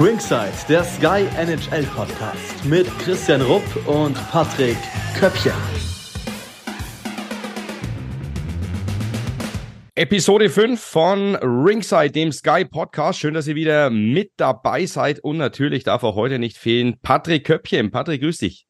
Ringside, der Sky NHL Podcast mit Christian Rupp und Patrick Köppchen. Episode 5 von Ringside, dem Sky Podcast. Schön, dass ihr wieder mit dabei seid. Und natürlich darf auch heute nicht fehlen Patrick Köppchen. Patrick, grüß dich.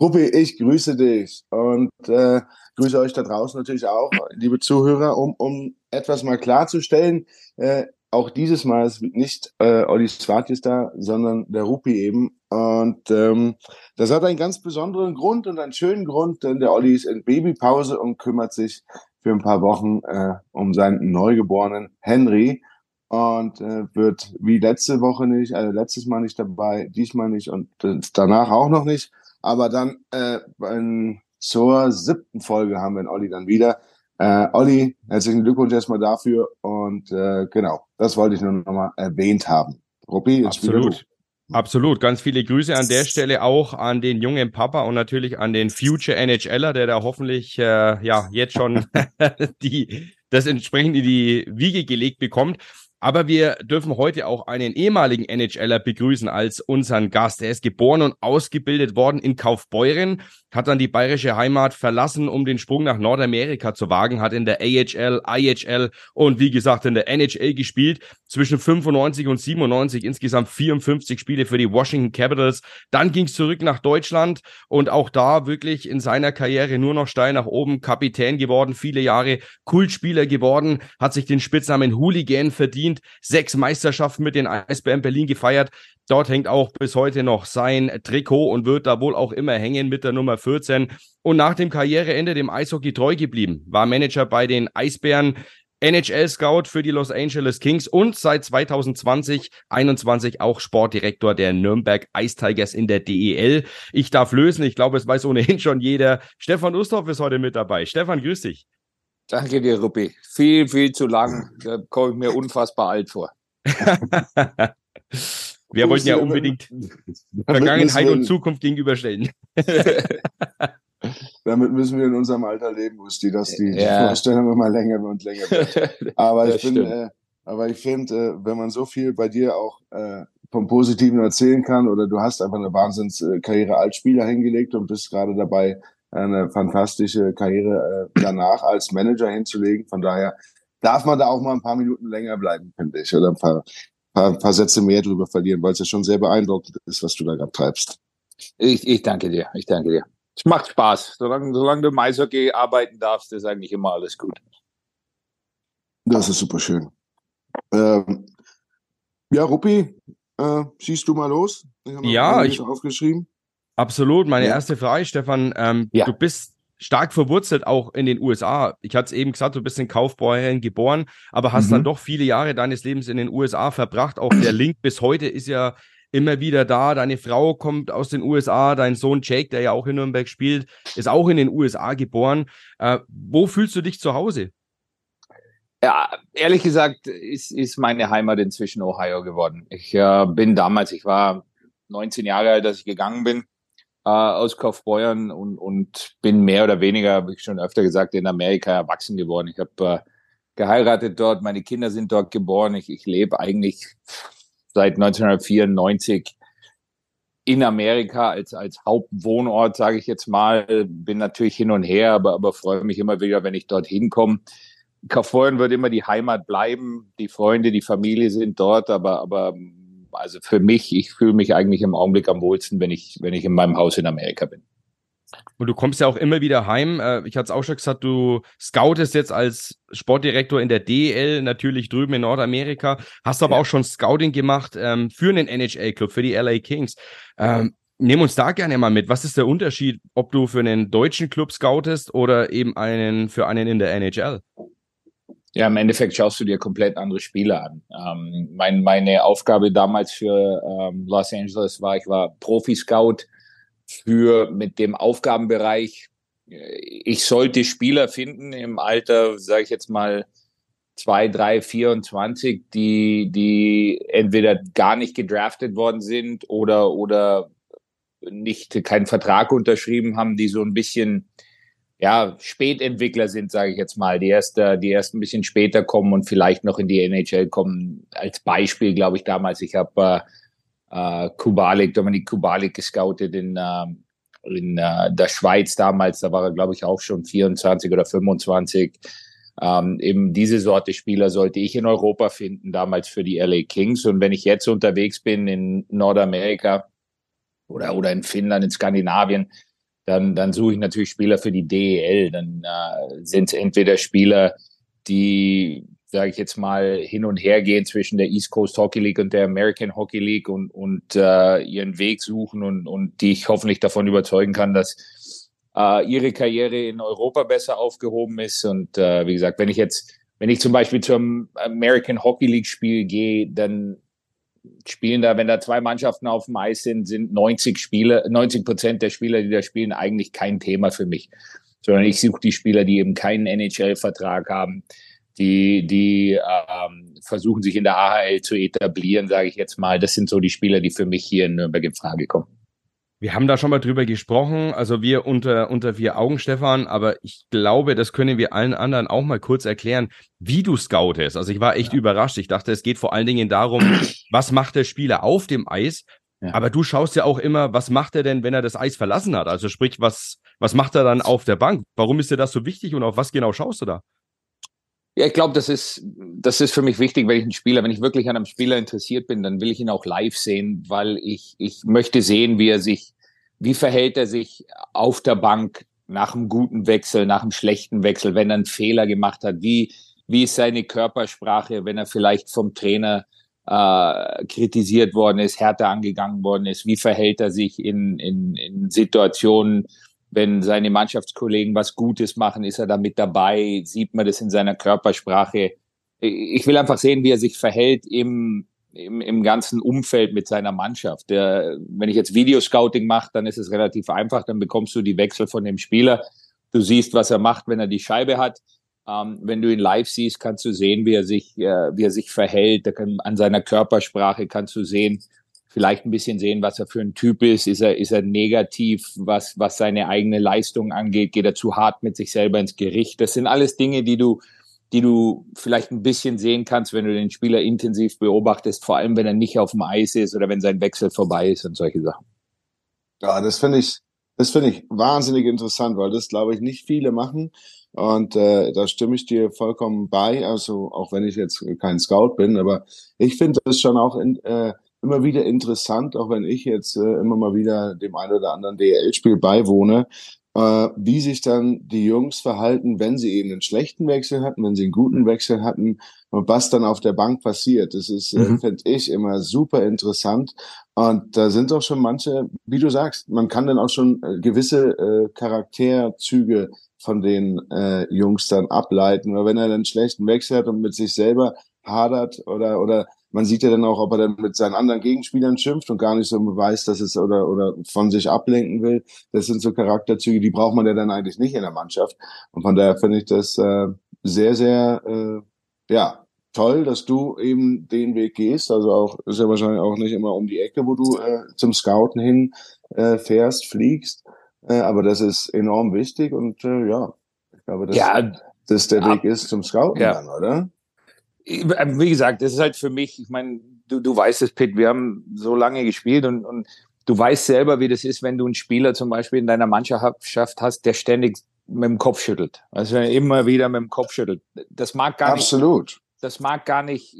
Ruppi, ich grüße dich und äh, grüße euch da draußen natürlich auch, liebe Zuhörer, um, um etwas mal klarzustellen. Äh, auch dieses Mal ist nicht äh, Olli Swartis da, sondern der Ruppi eben. Und ähm, das hat einen ganz besonderen Grund und einen schönen Grund, denn der Olli ist in Babypause und kümmert sich für ein paar Wochen äh, um seinen neugeborenen Henry und äh, wird wie letzte Woche nicht, also letztes Mal nicht dabei, diesmal nicht und äh, danach auch noch nicht. Aber dann äh, zur siebten Folge haben wir den Olli dann wieder. Äh, Olli, herzlichen Glückwunsch erstmal dafür und äh, genau, das wollte ich nur noch mal erwähnt haben. Ruppi. Absolut. Absolut. Ganz viele Grüße an der Stelle auch an den jungen Papa und natürlich an den Future NHLer, der da hoffentlich äh, ja jetzt schon die das entsprechend in die Wiege gelegt bekommt. Aber wir dürfen heute auch einen ehemaligen NHLer begrüßen als unseren Gast. Er ist geboren und ausgebildet worden in Kaufbeuren, hat dann die bayerische Heimat verlassen, um den Sprung nach Nordamerika zu wagen, hat in der AHL, IHL und wie gesagt in der NHL gespielt. Zwischen 95 und 97 insgesamt 54 Spiele für die Washington Capitals. Dann ging es zurück nach Deutschland und auch da wirklich in seiner Karriere nur noch steil nach oben. Kapitän geworden, viele Jahre Kultspieler geworden, hat sich den Spitznamen Hooligan verdient sechs Meisterschaften mit den Eisbären Berlin gefeiert. Dort hängt auch bis heute noch sein Trikot und wird da wohl auch immer hängen mit der Nummer 14. Und nach dem Karriereende dem Eishockey treu geblieben, war Manager bei den Eisbären, NHL-Scout für die Los Angeles Kings und seit 2020, 21 auch Sportdirektor der Nürnberg Ice Tigers in der DEL. Ich darf lösen, ich glaube, es weiß ohnehin schon jeder. Stefan Ustorf ist heute mit dabei. Stefan, grüß dich. Danke dir, Ruppi. Viel, viel zu lang. Da komme ich mir unfassbar alt vor. Wir wollten ja unbedingt Vergangenheit und Zukunft gegenüberstellen. Damit müssen wir in unserem Alter leben, Usti, dass die, ja. Vorstellung immer länger und länger wird. Aber ich bin, äh, aber ich finde, äh, wenn man so viel bei dir auch äh, vom Positiven erzählen kann, oder du hast einfach eine Wahnsinnskarriere als Spieler hingelegt und bist gerade dabei, eine fantastische Karriere äh, danach als Manager hinzulegen. Von daher darf man da auch mal ein paar Minuten länger bleiben, finde ich, oder ein paar, paar, paar Sätze mehr drüber verlieren, weil es ja schon sehr beeindruckend ist, was du da gerade treibst. Ich, ich danke dir, ich danke dir. Es macht Spaß. Solange, solange du im Eishockey arbeiten darfst, ist eigentlich immer alles gut. Das ist super schön. Ähm, ja, Ruppi, äh, schießt du mal los? Ich ja, ich aufgeschrieben. Absolut. Meine ja. erste Frage, Stefan, ähm, ja. du bist stark verwurzelt auch in den USA. Ich hatte es eben gesagt, du bist in Kaufbeuren geboren, aber hast mhm. dann doch viele Jahre deines Lebens in den USA verbracht. Auch der Link bis heute ist ja immer wieder da. Deine Frau kommt aus den USA, dein Sohn Jake, der ja auch in Nürnberg spielt, ist auch in den USA geboren. Äh, wo fühlst du dich zu Hause? Ja, ehrlich gesagt ist, ist meine Heimat inzwischen Ohio geworden. Ich äh, bin damals, ich war 19 Jahre alt, als ich gegangen bin äh, aus Kaufbeuern und, und bin mehr oder weniger, habe ich schon öfter gesagt, in Amerika erwachsen geworden. Ich habe äh, geheiratet dort, meine Kinder sind dort geboren. Ich, ich lebe eigentlich seit 1994 in Amerika als, als Hauptwohnort, sage ich jetzt mal. Bin natürlich hin und her, aber, aber freue mich immer wieder, wenn ich dorthin komme. Kaufbeuren wird immer die Heimat bleiben. Die Freunde, die Familie sind dort, aber, aber also für mich, ich fühle mich eigentlich im Augenblick am wohlsten, wenn ich, wenn ich in meinem Haus in Amerika bin. Und du kommst ja auch immer wieder heim. Äh, ich hatte es auch schon gesagt, du scoutest jetzt als Sportdirektor in der DL, natürlich drüben in Nordamerika, hast aber ja. auch schon Scouting gemacht ähm, für einen NHL-Club, für die LA Kings. Ähm, Nehmen uns da gerne mal mit. Was ist der Unterschied, ob du für einen deutschen Club scoutest oder eben einen für einen in der NHL? Ja, im Endeffekt schaust du dir komplett andere Spiele an. Ähm, mein, meine Aufgabe damals für ähm, Los Angeles war, ich war Profi-Scout für mit dem Aufgabenbereich, äh, ich sollte Spieler finden im Alter, sage ich jetzt mal, zwei, drei, 24, die, die entweder gar nicht gedraftet worden sind oder, oder nicht keinen Vertrag unterschrieben haben, die so ein bisschen ja, Spätentwickler sind, sage ich jetzt mal, die erst, äh, die erst ein bisschen später kommen und vielleicht noch in die NHL kommen. Als Beispiel, glaube ich, damals, ich habe äh, äh, Kubalik, Dominik Kubalik gescoutet in, äh, in äh, der Schweiz damals, da war er, glaube ich, auch schon 24 oder 25. Ähm, eben diese Sorte Spieler sollte ich in Europa finden, damals für die LA Kings. Und wenn ich jetzt unterwegs bin in Nordamerika oder, oder in Finnland, in Skandinavien, dann, dann suche ich natürlich Spieler für die DEL. Dann äh, sind es entweder Spieler, die, sage ich jetzt mal, hin und her gehen zwischen der East Coast Hockey League und der American Hockey League und, und äh, ihren Weg suchen und, und die ich hoffentlich davon überzeugen kann, dass äh, ihre Karriere in Europa besser aufgehoben ist. Und äh, wie gesagt, wenn ich jetzt, wenn ich zum Beispiel zum American Hockey League Spiel gehe, dann spielen da, wenn da zwei Mannschaften auf dem Eis sind, sind 90 Spieler, 90 Prozent der Spieler, die da spielen, eigentlich kein Thema für mich. Sondern ich suche die Spieler, die eben keinen NHL-Vertrag haben, die, die ähm, versuchen, sich in der AHL zu etablieren, sage ich jetzt mal. Das sind so die Spieler, die für mich hier in Nürnberg in Frage kommen. Wir haben da schon mal drüber gesprochen, also wir unter, unter vier Augen, Stefan, aber ich glaube, das können wir allen anderen auch mal kurz erklären, wie du scoutest. Also ich war echt ja. überrascht. Ich dachte, es geht vor allen Dingen darum, was macht der Spieler auf dem Eis? Ja. Aber du schaust ja auch immer, was macht er denn, wenn er das Eis verlassen hat? Also sprich, was, was macht er dann auf der Bank? Warum ist dir das so wichtig und auf was genau schaust du da? Ja, ich glaube, das ist, das ist für mich wichtig, wenn ich einen Spieler, wenn ich wirklich an einem Spieler interessiert bin, dann will ich ihn auch live sehen, weil ich, ich möchte sehen, wie er sich, wie verhält er sich auf der Bank nach einem guten Wechsel, nach einem schlechten Wechsel, wenn er einen Fehler gemacht hat, wie, wie ist seine Körpersprache, wenn er vielleicht vom Trainer äh, kritisiert worden ist, härter angegangen worden ist, wie verhält er sich in, in, in Situationen, wenn seine Mannschaftskollegen was Gutes machen, ist er da mit dabei, sieht man das in seiner Körpersprache. Ich will einfach sehen, wie er sich verhält im, im, im ganzen Umfeld mit seiner Mannschaft. Der, wenn ich jetzt Videoscouting mache, dann ist es relativ einfach, dann bekommst du die Wechsel von dem Spieler. Du siehst, was er macht, wenn er die Scheibe hat. Ähm, wenn du ihn live siehst, kannst du sehen, wie er sich, äh, wie er sich verhält. Kann, an seiner Körpersprache kannst du sehen, vielleicht ein bisschen sehen, was er für ein Typ ist. Ist er, ist er negativ, was, was seine eigene Leistung angeht? Geht er zu hart mit sich selber ins Gericht? Das sind alles Dinge, die du, die du vielleicht ein bisschen sehen kannst, wenn du den Spieler intensiv beobachtest, vor allem wenn er nicht auf dem Eis ist oder wenn sein Wechsel vorbei ist und solche Sachen. Ja, das finde ich, das finde ich wahnsinnig interessant, weil das glaube ich nicht viele machen. Und äh, da stimme ich dir vollkommen bei. Also auch wenn ich jetzt kein Scout bin, aber ich finde das schon auch in, äh, immer wieder interessant, auch wenn ich jetzt äh, immer mal wieder dem einen oder anderen DL-Spiel beiwohne, äh, wie sich dann die Jungs verhalten, wenn sie eben einen schlechten Wechsel hatten, wenn sie einen guten Wechsel hatten und was dann auf der Bank passiert. Das ist, äh, mhm. äh, finde ich, immer super interessant. Und da sind auch schon manche, wie du sagst, man kann dann auch schon äh, gewisse äh, Charakterzüge von den äh, Jungs dann ableiten. Weil wenn er einen schlechten Wechsel hat und mit sich selber hadert oder, oder man sieht ja dann auch, ob er dann mit seinen anderen Gegenspielern schimpft und gar nicht so weiß, dass es oder, oder von sich ablenken will. Das sind so Charakterzüge, die braucht man ja dann eigentlich nicht in der Mannschaft. Und von daher finde ich das äh, sehr, sehr, äh, ja, toll, dass du eben den Weg gehst. Also auch, ist ja wahrscheinlich auch nicht immer um die Ecke, wo du äh, zum Scouten hin äh, fährst, fliegst. Äh, aber das ist enorm wichtig und äh, ja, ich glaube, dass ja, das der Weg ist zum Scouten ja. dann, oder? Wie gesagt, das ist halt für mich, ich meine, du, du weißt es, Pitt, wir haben so lange gespielt und, und du weißt selber, wie das ist, wenn du einen Spieler zum Beispiel in deiner Mannschaft hast, der ständig mit dem Kopf schüttelt. Also immer wieder mit dem Kopf schüttelt. Das mag gar Absolut. nicht. Das mag gar nicht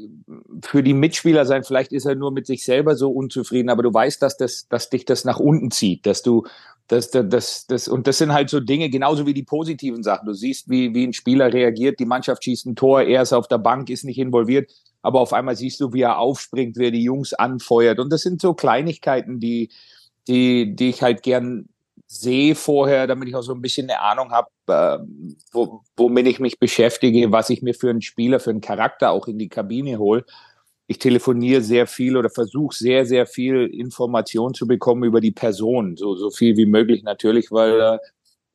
für die Mitspieler sein. Vielleicht ist er nur mit sich selber so unzufrieden, aber du weißt, dass das, dass dich das nach unten zieht, dass du, das, das, das, das, und das sind halt so Dinge, genauso wie die positiven Sachen. Du siehst, wie, wie ein Spieler reagiert, die Mannschaft schießt ein Tor, er ist auf der Bank, ist nicht involviert, aber auf einmal siehst du, wie er aufspringt, wie er die Jungs anfeuert. Und das sind so Kleinigkeiten, die, die, die ich halt gern sehe vorher, damit ich auch so ein bisschen eine Ahnung habe, äh, wo, womit ich mich beschäftige, was ich mir für einen Spieler, für einen Charakter auch in die Kabine hole ich telefoniere sehr viel oder versuche sehr, sehr viel Information zu bekommen über die Person, so, so viel wie möglich natürlich, weil äh,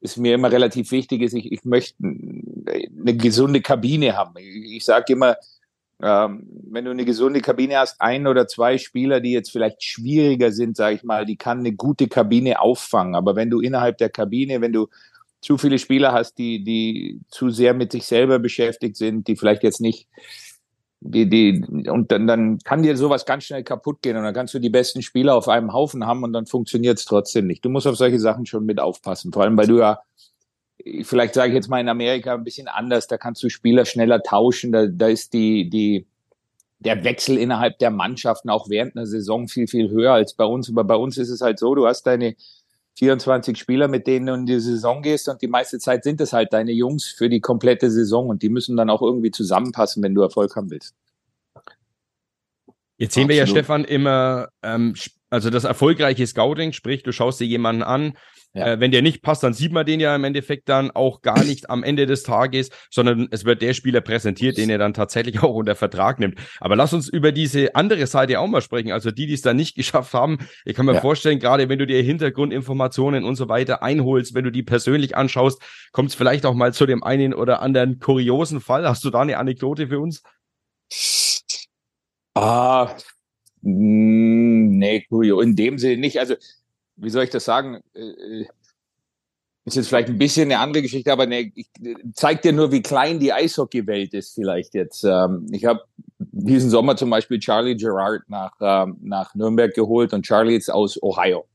es mir immer relativ wichtig ist, ich, ich möchte eine gesunde Kabine haben. Ich, ich sage immer, ähm, wenn du eine gesunde Kabine hast, ein oder zwei Spieler, die jetzt vielleicht schwieriger sind, sage ich mal, die kann eine gute Kabine auffangen. Aber wenn du innerhalb der Kabine, wenn du zu viele Spieler hast, die, die zu sehr mit sich selber beschäftigt sind, die vielleicht jetzt nicht die, die, und dann, dann kann dir sowas ganz schnell kaputt gehen und dann kannst du die besten Spieler auf einem Haufen haben und dann funktioniert es trotzdem nicht. Du musst auf solche Sachen schon mit aufpassen, vor allem weil du ja, vielleicht sage ich jetzt mal in Amerika ein bisschen anders, da kannst du Spieler schneller tauschen, da, da ist die, die, der Wechsel innerhalb der Mannschaften auch während einer Saison viel, viel höher als bei uns. Aber bei uns ist es halt so, du hast deine 24 Spieler, mit denen du in die Saison gehst und die meiste Zeit sind es halt deine Jungs für die komplette Saison und die müssen dann auch irgendwie zusammenpassen, wenn du Erfolg haben willst. Jetzt sehen wir ja, Stefan, immer, ähm, also das erfolgreiche Scouting, sprich, du schaust dir jemanden an, ja. Äh, wenn der nicht passt, dann sieht man den ja im Endeffekt dann auch gar nicht am Ende des Tages, sondern es wird der Spieler präsentiert, den er dann tatsächlich auch unter Vertrag nimmt. Aber lass uns über diese andere Seite auch mal sprechen. Also die, die es dann nicht geschafft haben. Ich kann mir ja. vorstellen, gerade wenn du dir Hintergrundinformationen und so weiter einholst, wenn du die persönlich anschaust, kommt es vielleicht auch mal zu dem einen oder anderen kuriosen Fall. Hast du da eine Anekdote für uns? Ah, nee, in dem Sinne nicht. Also wie soll ich das sagen? Äh, äh, ist jetzt vielleicht ein bisschen eine andere Geschichte, aber ne, ich zeig dir nur, wie klein die Eishockeywelt ist vielleicht jetzt. Ähm, ich habe diesen Sommer zum Beispiel Charlie Gerard nach, ähm, nach Nürnberg geholt und Charlie ist aus Ohio.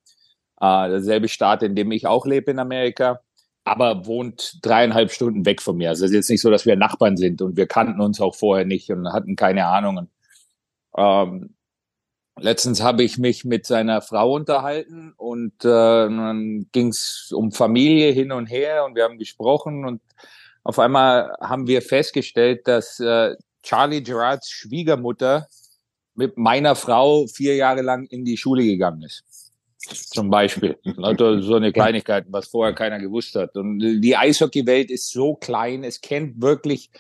Äh, derselbe Staat, in dem ich auch lebe in Amerika, aber wohnt dreieinhalb Stunden weg von mir. Also es ist jetzt nicht so, dass wir Nachbarn sind und wir kannten uns auch vorher nicht und hatten keine Ahnungen. Ähm, Letztens habe ich mich mit seiner Frau unterhalten und äh, dann ging es um Familie hin und her und wir haben gesprochen und auf einmal haben wir festgestellt, dass äh, Charlie Gerards Schwiegermutter mit meiner Frau vier Jahre lang in die Schule gegangen ist. Zum Beispiel. Also so eine Kleinigkeit, was vorher keiner gewusst hat. Und die Eishockeywelt ist so klein, es kennt wirklich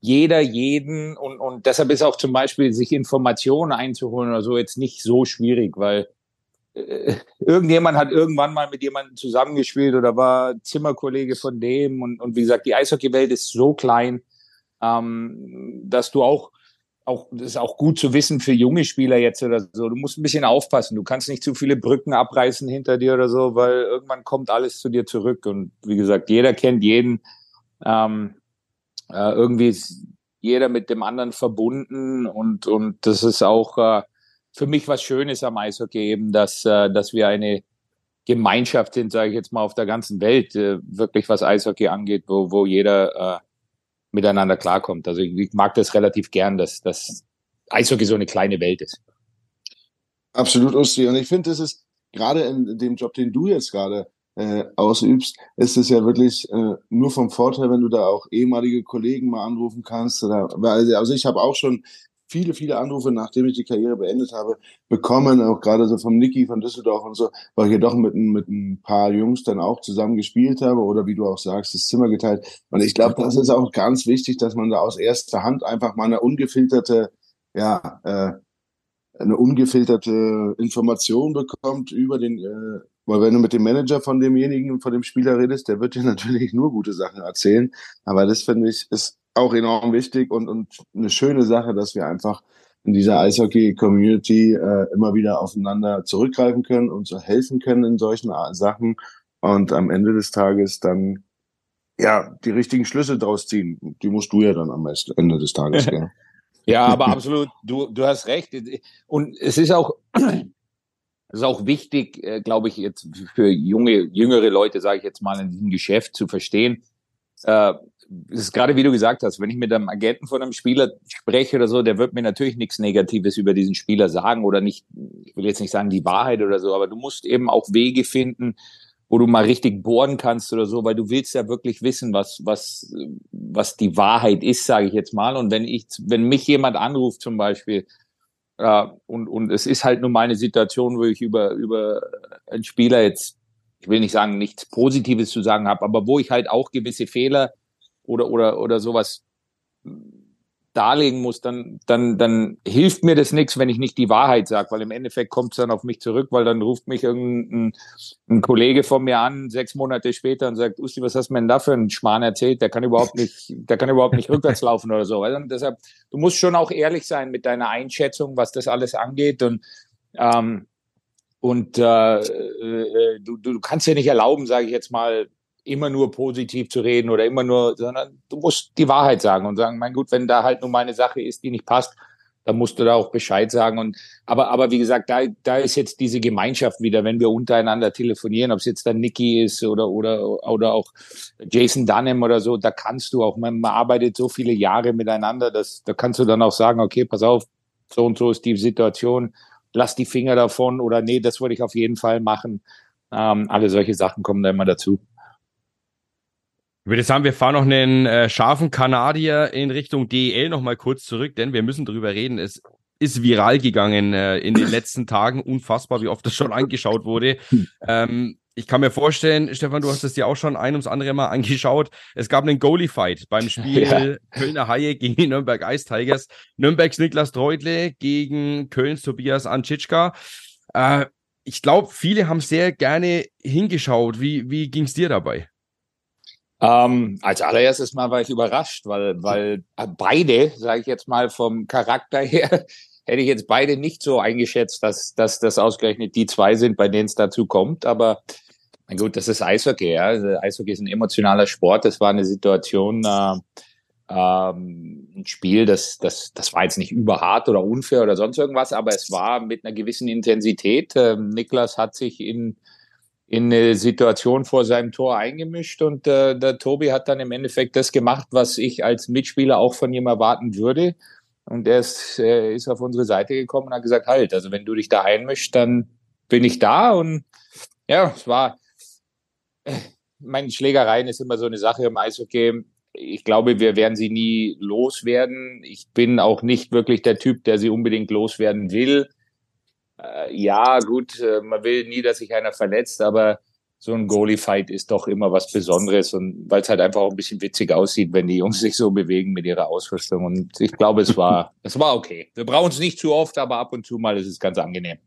jeder jeden und, und deshalb ist auch zum Beispiel sich Informationen einzuholen oder so jetzt nicht so schwierig, weil äh, irgendjemand hat irgendwann mal mit jemandem zusammengespielt oder war Zimmerkollege von dem und, und wie gesagt, die Eishockeywelt ist so klein, ähm, dass du auch auch, das ist auch gut zu wissen für junge Spieler jetzt oder so. Du musst ein bisschen aufpassen. Du kannst nicht zu viele Brücken abreißen hinter dir oder so, weil irgendwann kommt alles zu dir zurück. Und wie gesagt, jeder kennt jeden. Ähm, äh, irgendwie ist jeder mit dem anderen verbunden und, und das ist auch äh, für mich was Schönes am Eishockey eben, dass, äh, dass wir eine Gemeinschaft sind, sage ich jetzt mal, auf der ganzen Welt, äh, wirklich was Eishockey angeht, wo, wo jeder äh, miteinander klarkommt. Also ich, ich mag das relativ gern, dass, dass Eishockey so eine kleine Welt ist. Absolut, Usti. Und ich finde, das ist gerade in dem Job, den du jetzt gerade äh, ausübst, ist es ja wirklich äh, nur vom Vorteil, wenn du da auch ehemalige Kollegen mal anrufen kannst. Oder, also ich habe auch schon viele, viele Anrufe, nachdem ich die Karriere beendet habe, bekommen, auch gerade so vom Niki von Düsseldorf und so, weil ich ja doch mit, mit ein paar Jungs dann auch zusammen gespielt habe oder wie du auch sagst, das Zimmer geteilt. Und ich glaube, das ist auch ganz wichtig, dass man da aus erster Hand einfach mal eine ungefilterte, ja, äh, eine ungefilterte Information bekommt über den äh, weil wenn du mit dem Manager von demjenigen, von dem Spieler redest, der wird dir natürlich nur gute Sachen erzählen. Aber das finde ich ist auch enorm wichtig und, und eine schöne Sache, dass wir einfach in dieser Eishockey-Community äh, immer wieder aufeinander zurückgreifen können und so helfen können in solchen Sachen und am Ende des Tages dann ja die richtigen Schlüsse draus ziehen. Die musst du ja dann am Ende des Tages. Ja, aber absolut. Du du hast recht und es ist auch das ist auch wichtig, äh, glaube ich, jetzt für junge, jüngere Leute, sage ich jetzt mal, in diesem Geschäft zu verstehen. Äh, es ist gerade wie du gesagt hast, wenn ich mit einem Agenten von einem Spieler spreche oder so, der wird mir natürlich nichts Negatives über diesen Spieler sagen oder nicht, ich will jetzt nicht sagen die Wahrheit oder so, aber du musst eben auch Wege finden, wo du mal richtig bohren kannst oder so, weil du willst ja wirklich wissen, was, was, was die Wahrheit ist, sage ich jetzt mal. Und wenn ich, wenn mich jemand anruft zum Beispiel ja, und, und es ist halt nun mal eine Situation, wo ich über, über einen Spieler jetzt, ich will nicht sagen, nichts Positives zu sagen habe, aber wo ich halt auch gewisse Fehler oder, oder, oder sowas darlegen muss, dann, dann, dann hilft mir das nichts, wenn ich nicht die Wahrheit sage, weil im Endeffekt kommt es dann auf mich zurück, weil dann ruft mich irgendein ein Kollege von mir an, sechs Monate später und sagt, Usti, was hast du mir denn da für einen Schmarrn erzählt? Der kann überhaupt nicht, der kann überhaupt nicht rückwärts laufen oder so. Also deshalb, du musst schon auch ehrlich sein mit deiner Einschätzung, was das alles angeht und ähm, und äh, äh, du, du kannst dir nicht erlauben, sage ich jetzt mal, immer nur positiv zu reden oder immer nur, sondern du musst die Wahrheit sagen und sagen, mein gut, wenn da halt nur meine Sache ist, die nicht passt, dann musst du da auch Bescheid sagen. Und aber, aber wie gesagt, da, da ist jetzt diese Gemeinschaft wieder, wenn wir untereinander telefonieren, ob es jetzt dann Nicky ist oder oder oder auch Jason Dunham oder so, da kannst du auch, man, arbeitet so viele Jahre miteinander, dass da kannst du dann auch sagen, okay, pass auf, so und so ist die Situation, lass die Finger davon oder nee, das würde ich auf jeden Fall machen. Ähm, alle solche Sachen kommen da immer dazu. Ich würde sagen, wir fahren noch einen äh, scharfen Kanadier in Richtung DEL noch mal kurz zurück, denn wir müssen drüber reden. Es ist viral gegangen äh, in den letzten Tagen. Unfassbar, wie oft das schon angeschaut wurde. Ähm, ich kann mir vorstellen, Stefan, du hast es dir auch schon ein ums andere Mal angeschaut. Es gab einen Goalie-Fight beim Spiel Ja. Kölner Haie gegen die Nürnberg Ice Tigers. Nürnbergs Niklas Treutle gegen Kölns Tobias Anschitschka. Äh, ich glaube, viele haben sehr gerne hingeschaut. Wie, wie ging es dir dabei? Ähm, als allererstes Mal war ich überrascht, weil, weil beide, sage ich jetzt mal vom Charakter her, hätte ich jetzt beide nicht so eingeschätzt, dass, dass das ausgerechnet die zwei sind, bei denen es dazu kommt. Aber na gut, das ist Eishockey. Ja. Also Eishockey ist ein emotionaler Sport. Das war eine Situation, äh, ähm, ein Spiel, das, das, das war jetzt nicht überhart oder unfair oder sonst irgendwas, aber es war mit einer gewissen Intensität. Ähm, Niklas hat sich in in eine Situation vor seinem Tor eingemischt und äh, der Tobi hat dann im Endeffekt das gemacht, was ich als Mitspieler auch von ihm erwarten würde. Und er ist, äh, ist auf unsere Seite gekommen und hat gesagt, halt, also wenn du dich da einmischst, dann bin ich da. Und ja, es war, äh, meine Schlägereien ist immer so eine Sache im Eishockey. Ich glaube, wir werden sie nie loswerden. Ich bin auch nicht wirklich der Typ, der sie unbedingt loswerden will. Äh, ja, gut, äh, man will nie, dass sich einer verletzt, aber so ein Goalie-Fight ist doch immer was Besonderes und weil es halt einfach auch ein bisschen witzig aussieht, wenn die Jungs sich so bewegen mit ihrer Ausrüstung. Und ich glaube, es war, es war okay. Wir brauchen es nicht zu oft, aber ab und zu mal ist es ganz angenehm.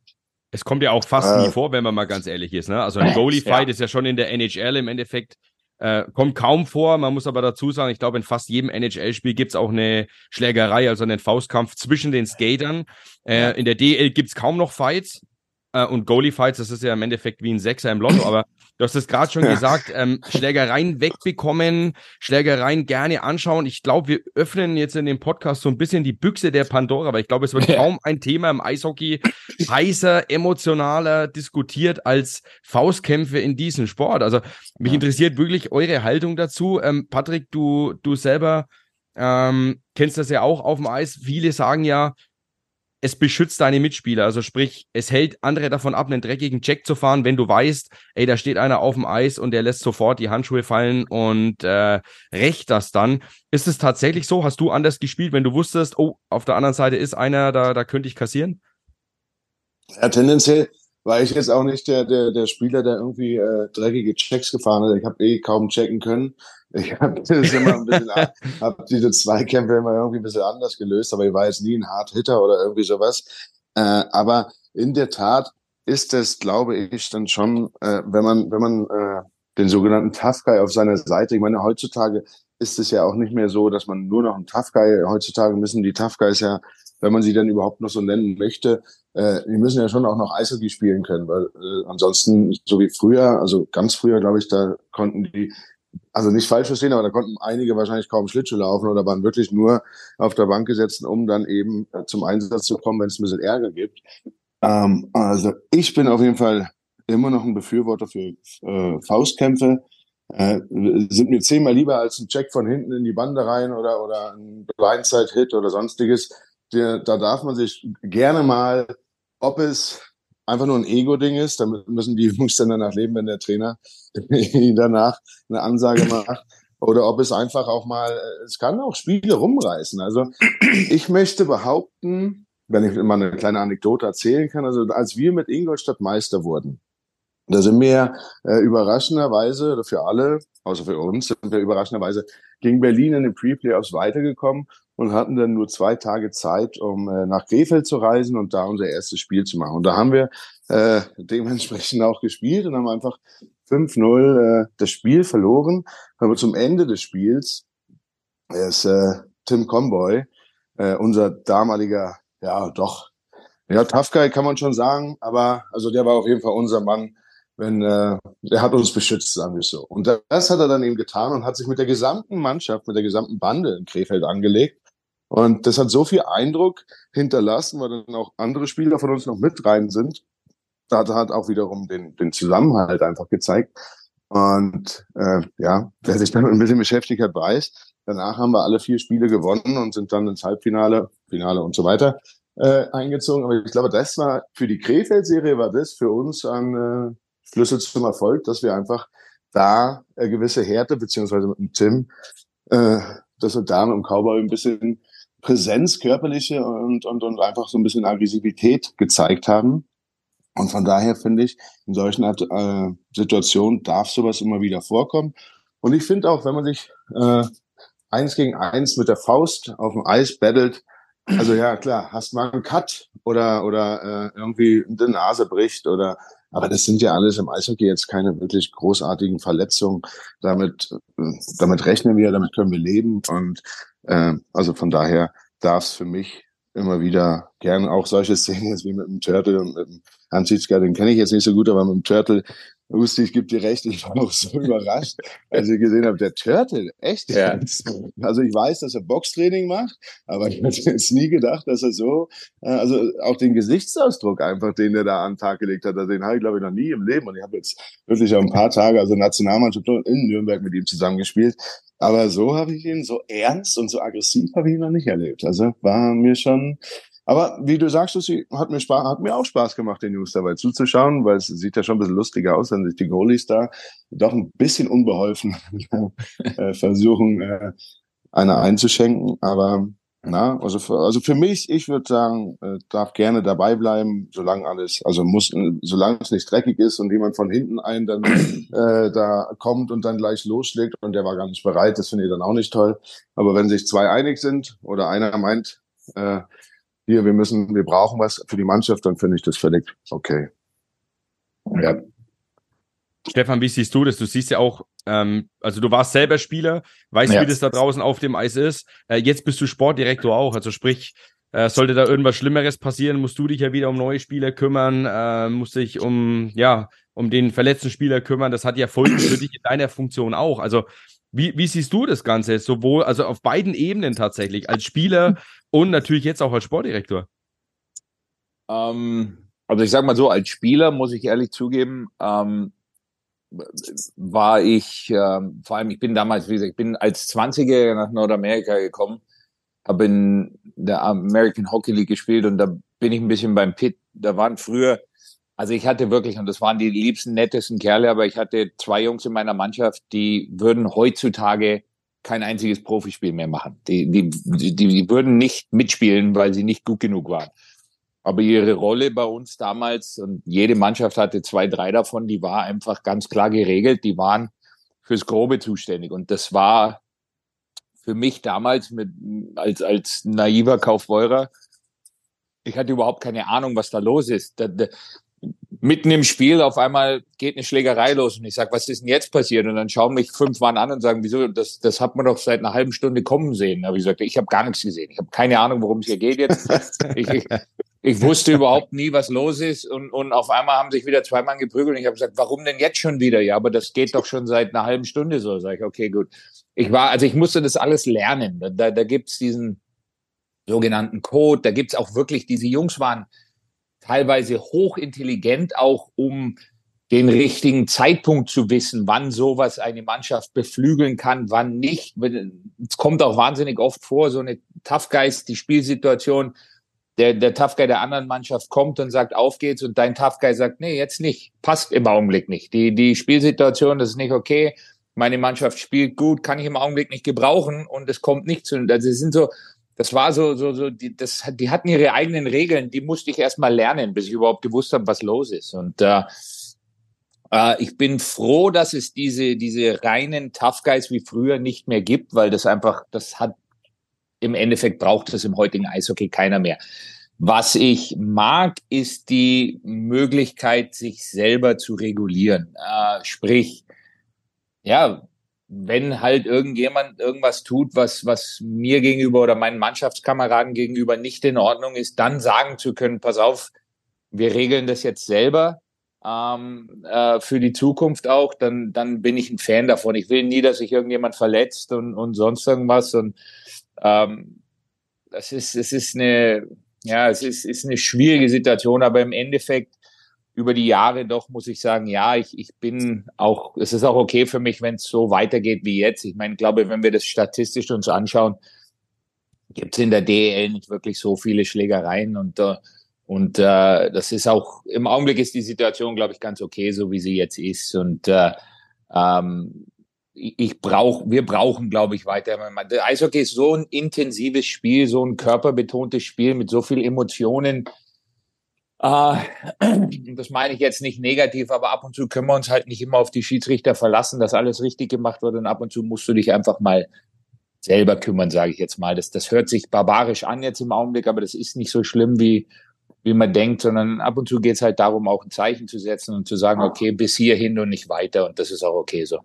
Es kommt ja auch fast Äh. nie vor, wenn man mal ganz ehrlich ist. Ne? Also ein Goalie-Fight Ja. ist ja schon in der NHL im Endeffekt, äh, kommt kaum vor. Man muss aber dazu sagen, ich glaube, in fast jedem NHL-Spiel gibt's auch eine Schlägerei, also einen Faustkampf zwischen den Skatern. Äh, in der DL gibt's kaum noch Fights. Äh, und Goalie-Fights, das ist ja im Endeffekt wie ein Sechser im Lotto, aber du hast es gerade schon Ja. gesagt, ähm, Schlägereien wegbekommen, Schlägereien gerne anschauen. Ich glaube, wir öffnen jetzt in dem Podcast so ein bisschen die Büchse der Pandora, aber ich glaube, es wird Ja. kaum ein Thema im Eishockey heißer, emotionaler diskutiert als Faustkämpfe in diesem Sport. Also mich Ja. interessiert wirklich eure Haltung dazu. Ähm, Patrick, du, du selber ähm, kennst das ja auch auf dem Eis. Viele sagen ja, es beschützt deine Mitspieler. Also sprich, es hält andere davon ab, einen dreckigen Check zu fahren, wenn du weißt, ey, da steht einer auf dem Eis und der lässt sofort die Handschuhe fallen und äh, rächt das dann. Ist es tatsächlich so? Hast du anders gespielt, wenn du wusstest, oh, auf der anderen Seite ist einer, da, da könnte ich kassieren? Ja, tendenziell war ich jetzt auch nicht der, der, der Spieler, der irgendwie äh, dreckige Checks gefahren hat. Ich habe eh kaum checken können. Ich habe das immer ein bisschen, habe diese Zweikämpfe immer irgendwie ein bisschen anders gelöst, aber ich war jetzt nie ein Hard Hitter oder irgendwie sowas. Äh, aber in der Tat ist es, glaube ich, dann schon, äh, wenn man, wenn man äh, den sogenannten Tough Guy auf seiner Seite, ich meine, heutzutage ist es ja auch nicht mehr so, dass man nur noch einen Tough Guy, heutzutage müssen die Tough Guys ja, wenn man sie dann überhaupt noch so nennen möchte, äh, die müssen ja schon auch noch Eishockey spielen können, weil äh, ansonsten, so wie früher, also ganz früher, glaube ich, da konnten die, also nicht falsch verstehen, aber da konnten einige wahrscheinlich kaum Schlittschuh laufen oder waren wirklich nur auf der Bank gesetzt, um dann eben äh, zum Einsatz zu kommen, wenn es ein bisschen Ärger gibt. Ähm, also ich bin auf jeden Fall immer noch ein Befürworter für äh, Faustkämpfe. Äh, sind mir zehnmal lieber als ein Check von hinten in die Bande rein oder, oder ein Blindside-Hit oder sonstiges. Der, da darf man sich gerne mal, ob es einfach nur ein Ego-Ding ist, damit müssen die Jungs dann danach leben, wenn der Trainer danach eine Ansage macht. Oder ob es einfach auch mal, äh, es kann auch Spiele rumreißen. Also ich möchte behaupten, wenn ich mal eine kleine Anekdote erzählen kann, also als wir mit Ingolstadt Meister wurden, da sind wir äh, überraschenderweise, oder für alle, außer für uns, sind wir überraschenderweise gegen Berlin in den Pre-Playoffs weitergekommen und hatten dann nur zwei Tage Zeit, um äh, nach Krefeld zu reisen und da unser erstes Spiel zu machen. Und da haben wir äh, dementsprechend auch gespielt und haben einfach 5-0 äh, das Spiel verloren. Aber zum Ende des Spiels ist äh, Tim Comboy, äh, unser damaliger, ja doch, ja, Tough Guy kann man schon sagen, aber also der war auf jeden Fall unser Mann, wenn äh, er hat uns beschützt, sagen wir so. Und das hat er dann eben getan und hat sich mit der gesamten Mannschaft, mit der gesamten Bande in Krefeld angelegt. Und das hat so viel Eindruck hinterlassen, weil dann auch andere Spieler von uns noch mit rein sind. Da hat auch wiederum den, den Zusammenhalt einfach gezeigt. Und äh, ja, wer sich damit ein bisschen beschäftigt hat, weiß, danach haben wir alle vier Spiele gewonnen und sind dann ins Halbfinale, Finale und so weiter äh, eingezogen. Aber ich glaube, das war für die Krefeld-Serie war das für uns ein äh, Schlüssel zum Erfolg, dass wir einfach da äh, gewisse Härte, beziehungsweise mit dem Tim, äh, dass wir da mit dem Cowboy ein bisschen Präsenz, körperliche und, und, und einfach so ein bisschen Aggressivität gezeigt haben. Und von daher finde ich, in solchen äh, Situationen darf sowas immer wieder vorkommen. Und ich finde auch, wenn man sich äh, eins gegen eins mit der Faust auf dem Eis battelt, also ja, klar, hast mal einen Cut oder, oder äh, irgendwie die Nase bricht oder aber das sind ja alles im Eishockey jetzt keine wirklich großartigen Verletzungen. Damit, äh, damit rechnen wir, damit können wir leben. Und also von daher darf es für mich immer wieder gern auch solche Szenen wie mit dem Turtle und mit dem Hansitzka, den kenne ich jetzt nicht so gut, aber mit dem Turtle wusste ich, gibt dir recht, ich war auch so überrascht, als ich gesehen habe, der Turtle, echt? Ja. Also ich weiß, dass er Boxtraining macht, aber ich hätte jetzt nie gedacht, dass er so, äh, also auch den Gesichtsausdruck einfach, den er da an den Tag gelegt hat, den habe ich glaube ich noch nie im Leben und ich habe jetzt wirklich auch ein paar Tage, also Nationalmannschaft in Nürnberg mit ihm zusammengespielt, aber so habe ich ihn, so ernst und so aggressiv habe ich ihn noch nicht erlebt. Also war mir schon, aber wie du sagst, Lucy, hat mir, Spaß, hat mir auch Spaß gemacht, den Jungs dabei zuzuschauen, weil es sieht ja schon ein bisschen lustiger aus, wenn sich die Goalies da doch ein bisschen unbeholfen äh, versuchen, äh, einer einzuschenken. Aber na, also für, also für mich, ich würde sagen, äh, darf gerne dabei bleiben, solange alles, also muss, solange es nicht dreckig ist und jemand von hinten einen dann äh, da kommt und dann gleich losschlägt und der war gar nicht bereit, das finde ich dann auch nicht toll. Aber wenn sich zwei einig sind oder einer meint, äh, hier, wir müssen, wir brauchen was für die Mannschaft, dann finde ich das völlig okay. Ja. Stefan, wie siehst du das? Du siehst ja auch, ähm, also du warst selber Spieler, weißt, Ja. wie das da draußen auf dem Eis ist. Äh, jetzt bist du Sportdirektor auch. Also sprich, äh, sollte da irgendwas Schlimmeres passieren, musst du dich ja wieder um neue Spieler kümmern, äh, musst dich um, ja, um den verletzten Spieler kümmern. Das hat ja Folgen für dich in deiner Funktion auch. Also wie, wie siehst du das Ganze? Sowohl, also auf beiden Ebenen tatsächlich, als Spieler und natürlich jetzt auch als Sportdirektor. Ähm, also ich sag mal so, als Spieler muss ich ehrlich zugeben, ähm, war ich, ähm, vor allem ich bin damals, wie gesagt, ich bin als 20er nach Nordamerika gekommen, habe in der American Hockey League gespielt und da bin ich ein bisschen beim Pit. Da waren früher, also ich hatte wirklich, und das waren die liebsten, nettesten Kerle, aber ich hatte zwei Jungs in meiner Mannschaft, die würden heutzutage kein einziges Profispiel mehr machen. Die, die, die, die würden nicht mitspielen, weil sie nicht gut genug waren. Aber ihre Rolle bei uns damals, und jede Mannschaft hatte zwei, drei davon, die war einfach ganz klar geregelt. Die waren fürs Grobe zuständig. Und das war für mich damals mit, als, als naiver Kaufbeurer, ich hatte überhaupt keine Ahnung, was da los ist. Da, da, mitten im Spiel auf einmal geht eine Schlägerei los und ich sag, was ist denn jetzt passiert? Und dann schauen mich fünf Mann an und sagen, wieso, das, das hat man doch seit einer halben Stunde kommen sehen. Aber ich sagte, ich habe gar nichts gesehen. Ich habe keine Ahnung, worum es hier geht jetzt. ich, ich, ich wusste überhaupt nie, was los ist und, und auf einmal haben sich wieder zwei Mann geprügelt und ich habe gesagt, warum denn jetzt schon wieder? Ja, aber das geht doch schon seit einer halben Stunde so. Sag ich, okay, gut. Ich war, also ich musste das alles lernen. Da, da, da gibt's diesen sogenannten Code, da gibt's auch wirklich, diese Jungs waren teilweise hochintelligent, auch um den richtigen Zeitpunkt zu wissen, wann sowas eine Mannschaft beflügeln kann, wann nicht. Es kommt auch wahnsinnig oft vor, so eine Tough Guys, die Spielsituation, der, der Tough Guy der anderen Mannschaft kommt und sagt, auf geht's und dein Tough Guy sagt, nee, jetzt nicht, passt im Augenblick nicht. Die, die Spielsituation, das ist nicht okay. Meine Mannschaft spielt gut, kann ich im Augenblick nicht gebrauchen und es kommt nicht zu, also es sind so, das war so, so, so, die, das, die hatten ihre eigenen Regeln, die musste ich erst mal lernen, bis ich überhaupt gewusst habe, was los ist. Und äh, äh, ich bin froh, dass es diese, diese reinen Tough Guys wie früher nicht mehr gibt, weil das einfach, das hat im Endeffekt braucht es im heutigen Eishockey keiner mehr. Was ich mag, ist die Möglichkeit, sich selber zu regulieren. Äh, sprich, ja, wenn halt irgendjemand irgendwas tut, was, was mir gegenüber oder meinen Mannschaftskameraden gegenüber nicht in Ordnung ist, dann sagen zu können, pass auf, wir regeln das jetzt selber. ähm, äh, für die Zukunft auch, dann, dann bin ich ein Fan davon. Ich will nie, dass sich irgendjemand verletzt und, und sonst irgendwas. Und ähm, das ist, es ist eine, ja, es ist, ist eine schwierige Situation, aber im Endeffekt über die Jahre doch muss ich sagen, ja, ich, ich bin auch, es ist auch okay für mich, wenn es so weitergeht wie jetzt. Ich meine, glaube, wenn wir das statistisch uns anschauen, gibt es in der DEL nicht wirklich so viele Schlägereien und äh, und äh, das ist auch im Augenblick ist die Situation, glaube ich, ganz okay, so wie sie jetzt ist. Und äh, ähm, ich brauche, wir brauchen, glaube ich, weiter. Der Eishockey ist so ein intensives Spiel, so ein körperbetontes Spiel mit so viel Emotionen. Äh, das meine ich jetzt nicht negativ, aber ab und zu können wir uns halt nicht immer auf die Schiedsrichter verlassen, dass alles richtig gemacht wird und ab und zu musst du dich einfach mal selber kümmern, sage ich jetzt mal. Das, das hört sich barbarisch an jetzt im Augenblick, aber das ist nicht so schlimm wie wie man denkt, sondern ab und zu geht es halt darum, auch ein Zeichen zu setzen und zu sagen, okay, bis hierhin und nicht weiter. Und das ist auch okay so.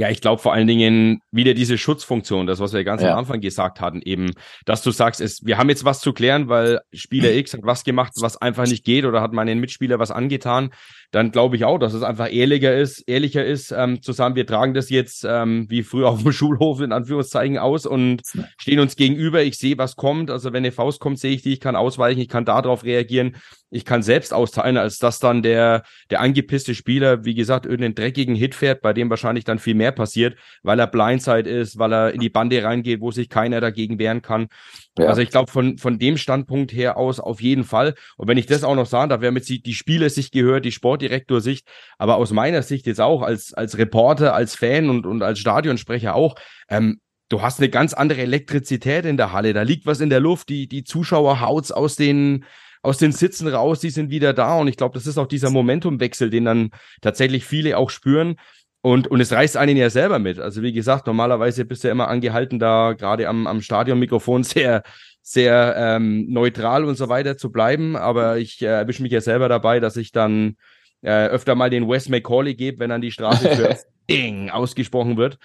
Ja, ich glaube vor allen Dingen wieder diese Schutzfunktion, das, was wir ganz ja. am Anfang gesagt hatten, eben, dass du sagst, es, wir haben jetzt was zu klären, weil Spieler X hat was gemacht, was einfach nicht geht oder hat meinen Mitspieler was angetan dann glaube ich auch, dass es einfach ehrlicher ist, ehrlicher ist, ähm, zu sagen, wir tragen das jetzt ähm, wie früher auf dem Schulhof in Anführungszeichen aus und stehen uns gegenüber. Ich sehe, was kommt. Also wenn eine Faust kommt, sehe ich die, ich kann ausweichen, ich kann darauf reagieren, ich kann selbst austeilen, als dass dann der, der angepisste Spieler, wie gesagt, irgendeinen dreckigen Hit fährt, bei dem wahrscheinlich dann viel mehr passiert, weil er Blindside ist, weil er in die Bande reingeht, wo sich keiner dagegen wehren kann. Ja. Also ich glaube, von, von dem Standpunkt her aus auf jeden Fall. Und wenn ich das auch noch sagen darf, wir haben jetzt die, die Spiele sich gehört, die Sportdirektor-Sicht, aber aus meiner Sicht jetzt auch als, als Reporter, als Fan und, und als Stadionsprecher auch, ähm, du hast eine ganz andere Elektrizität in der Halle. Da liegt was in der Luft, die, die Zuschauer haut's aus den, aus den Sitzen raus, die sind wieder da. Und ich glaube, das ist auch dieser Momentumwechsel, den dann tatsächlich viele auch spüren. Und, und es reißt einen ja selber mit. Also wie gesagt, normalerweise bist du ja immer angehalten, da gerade am, am Stadionmikrofon sehr, sehr ähm, neutral und so weiter zu bleiben. Aber ich äh, erwische mich ja selber dabei, dass ich dann äh, öfter mal den Wes McCauley gebe, wenn dann die Strafe für Ding ausgesprochen wird.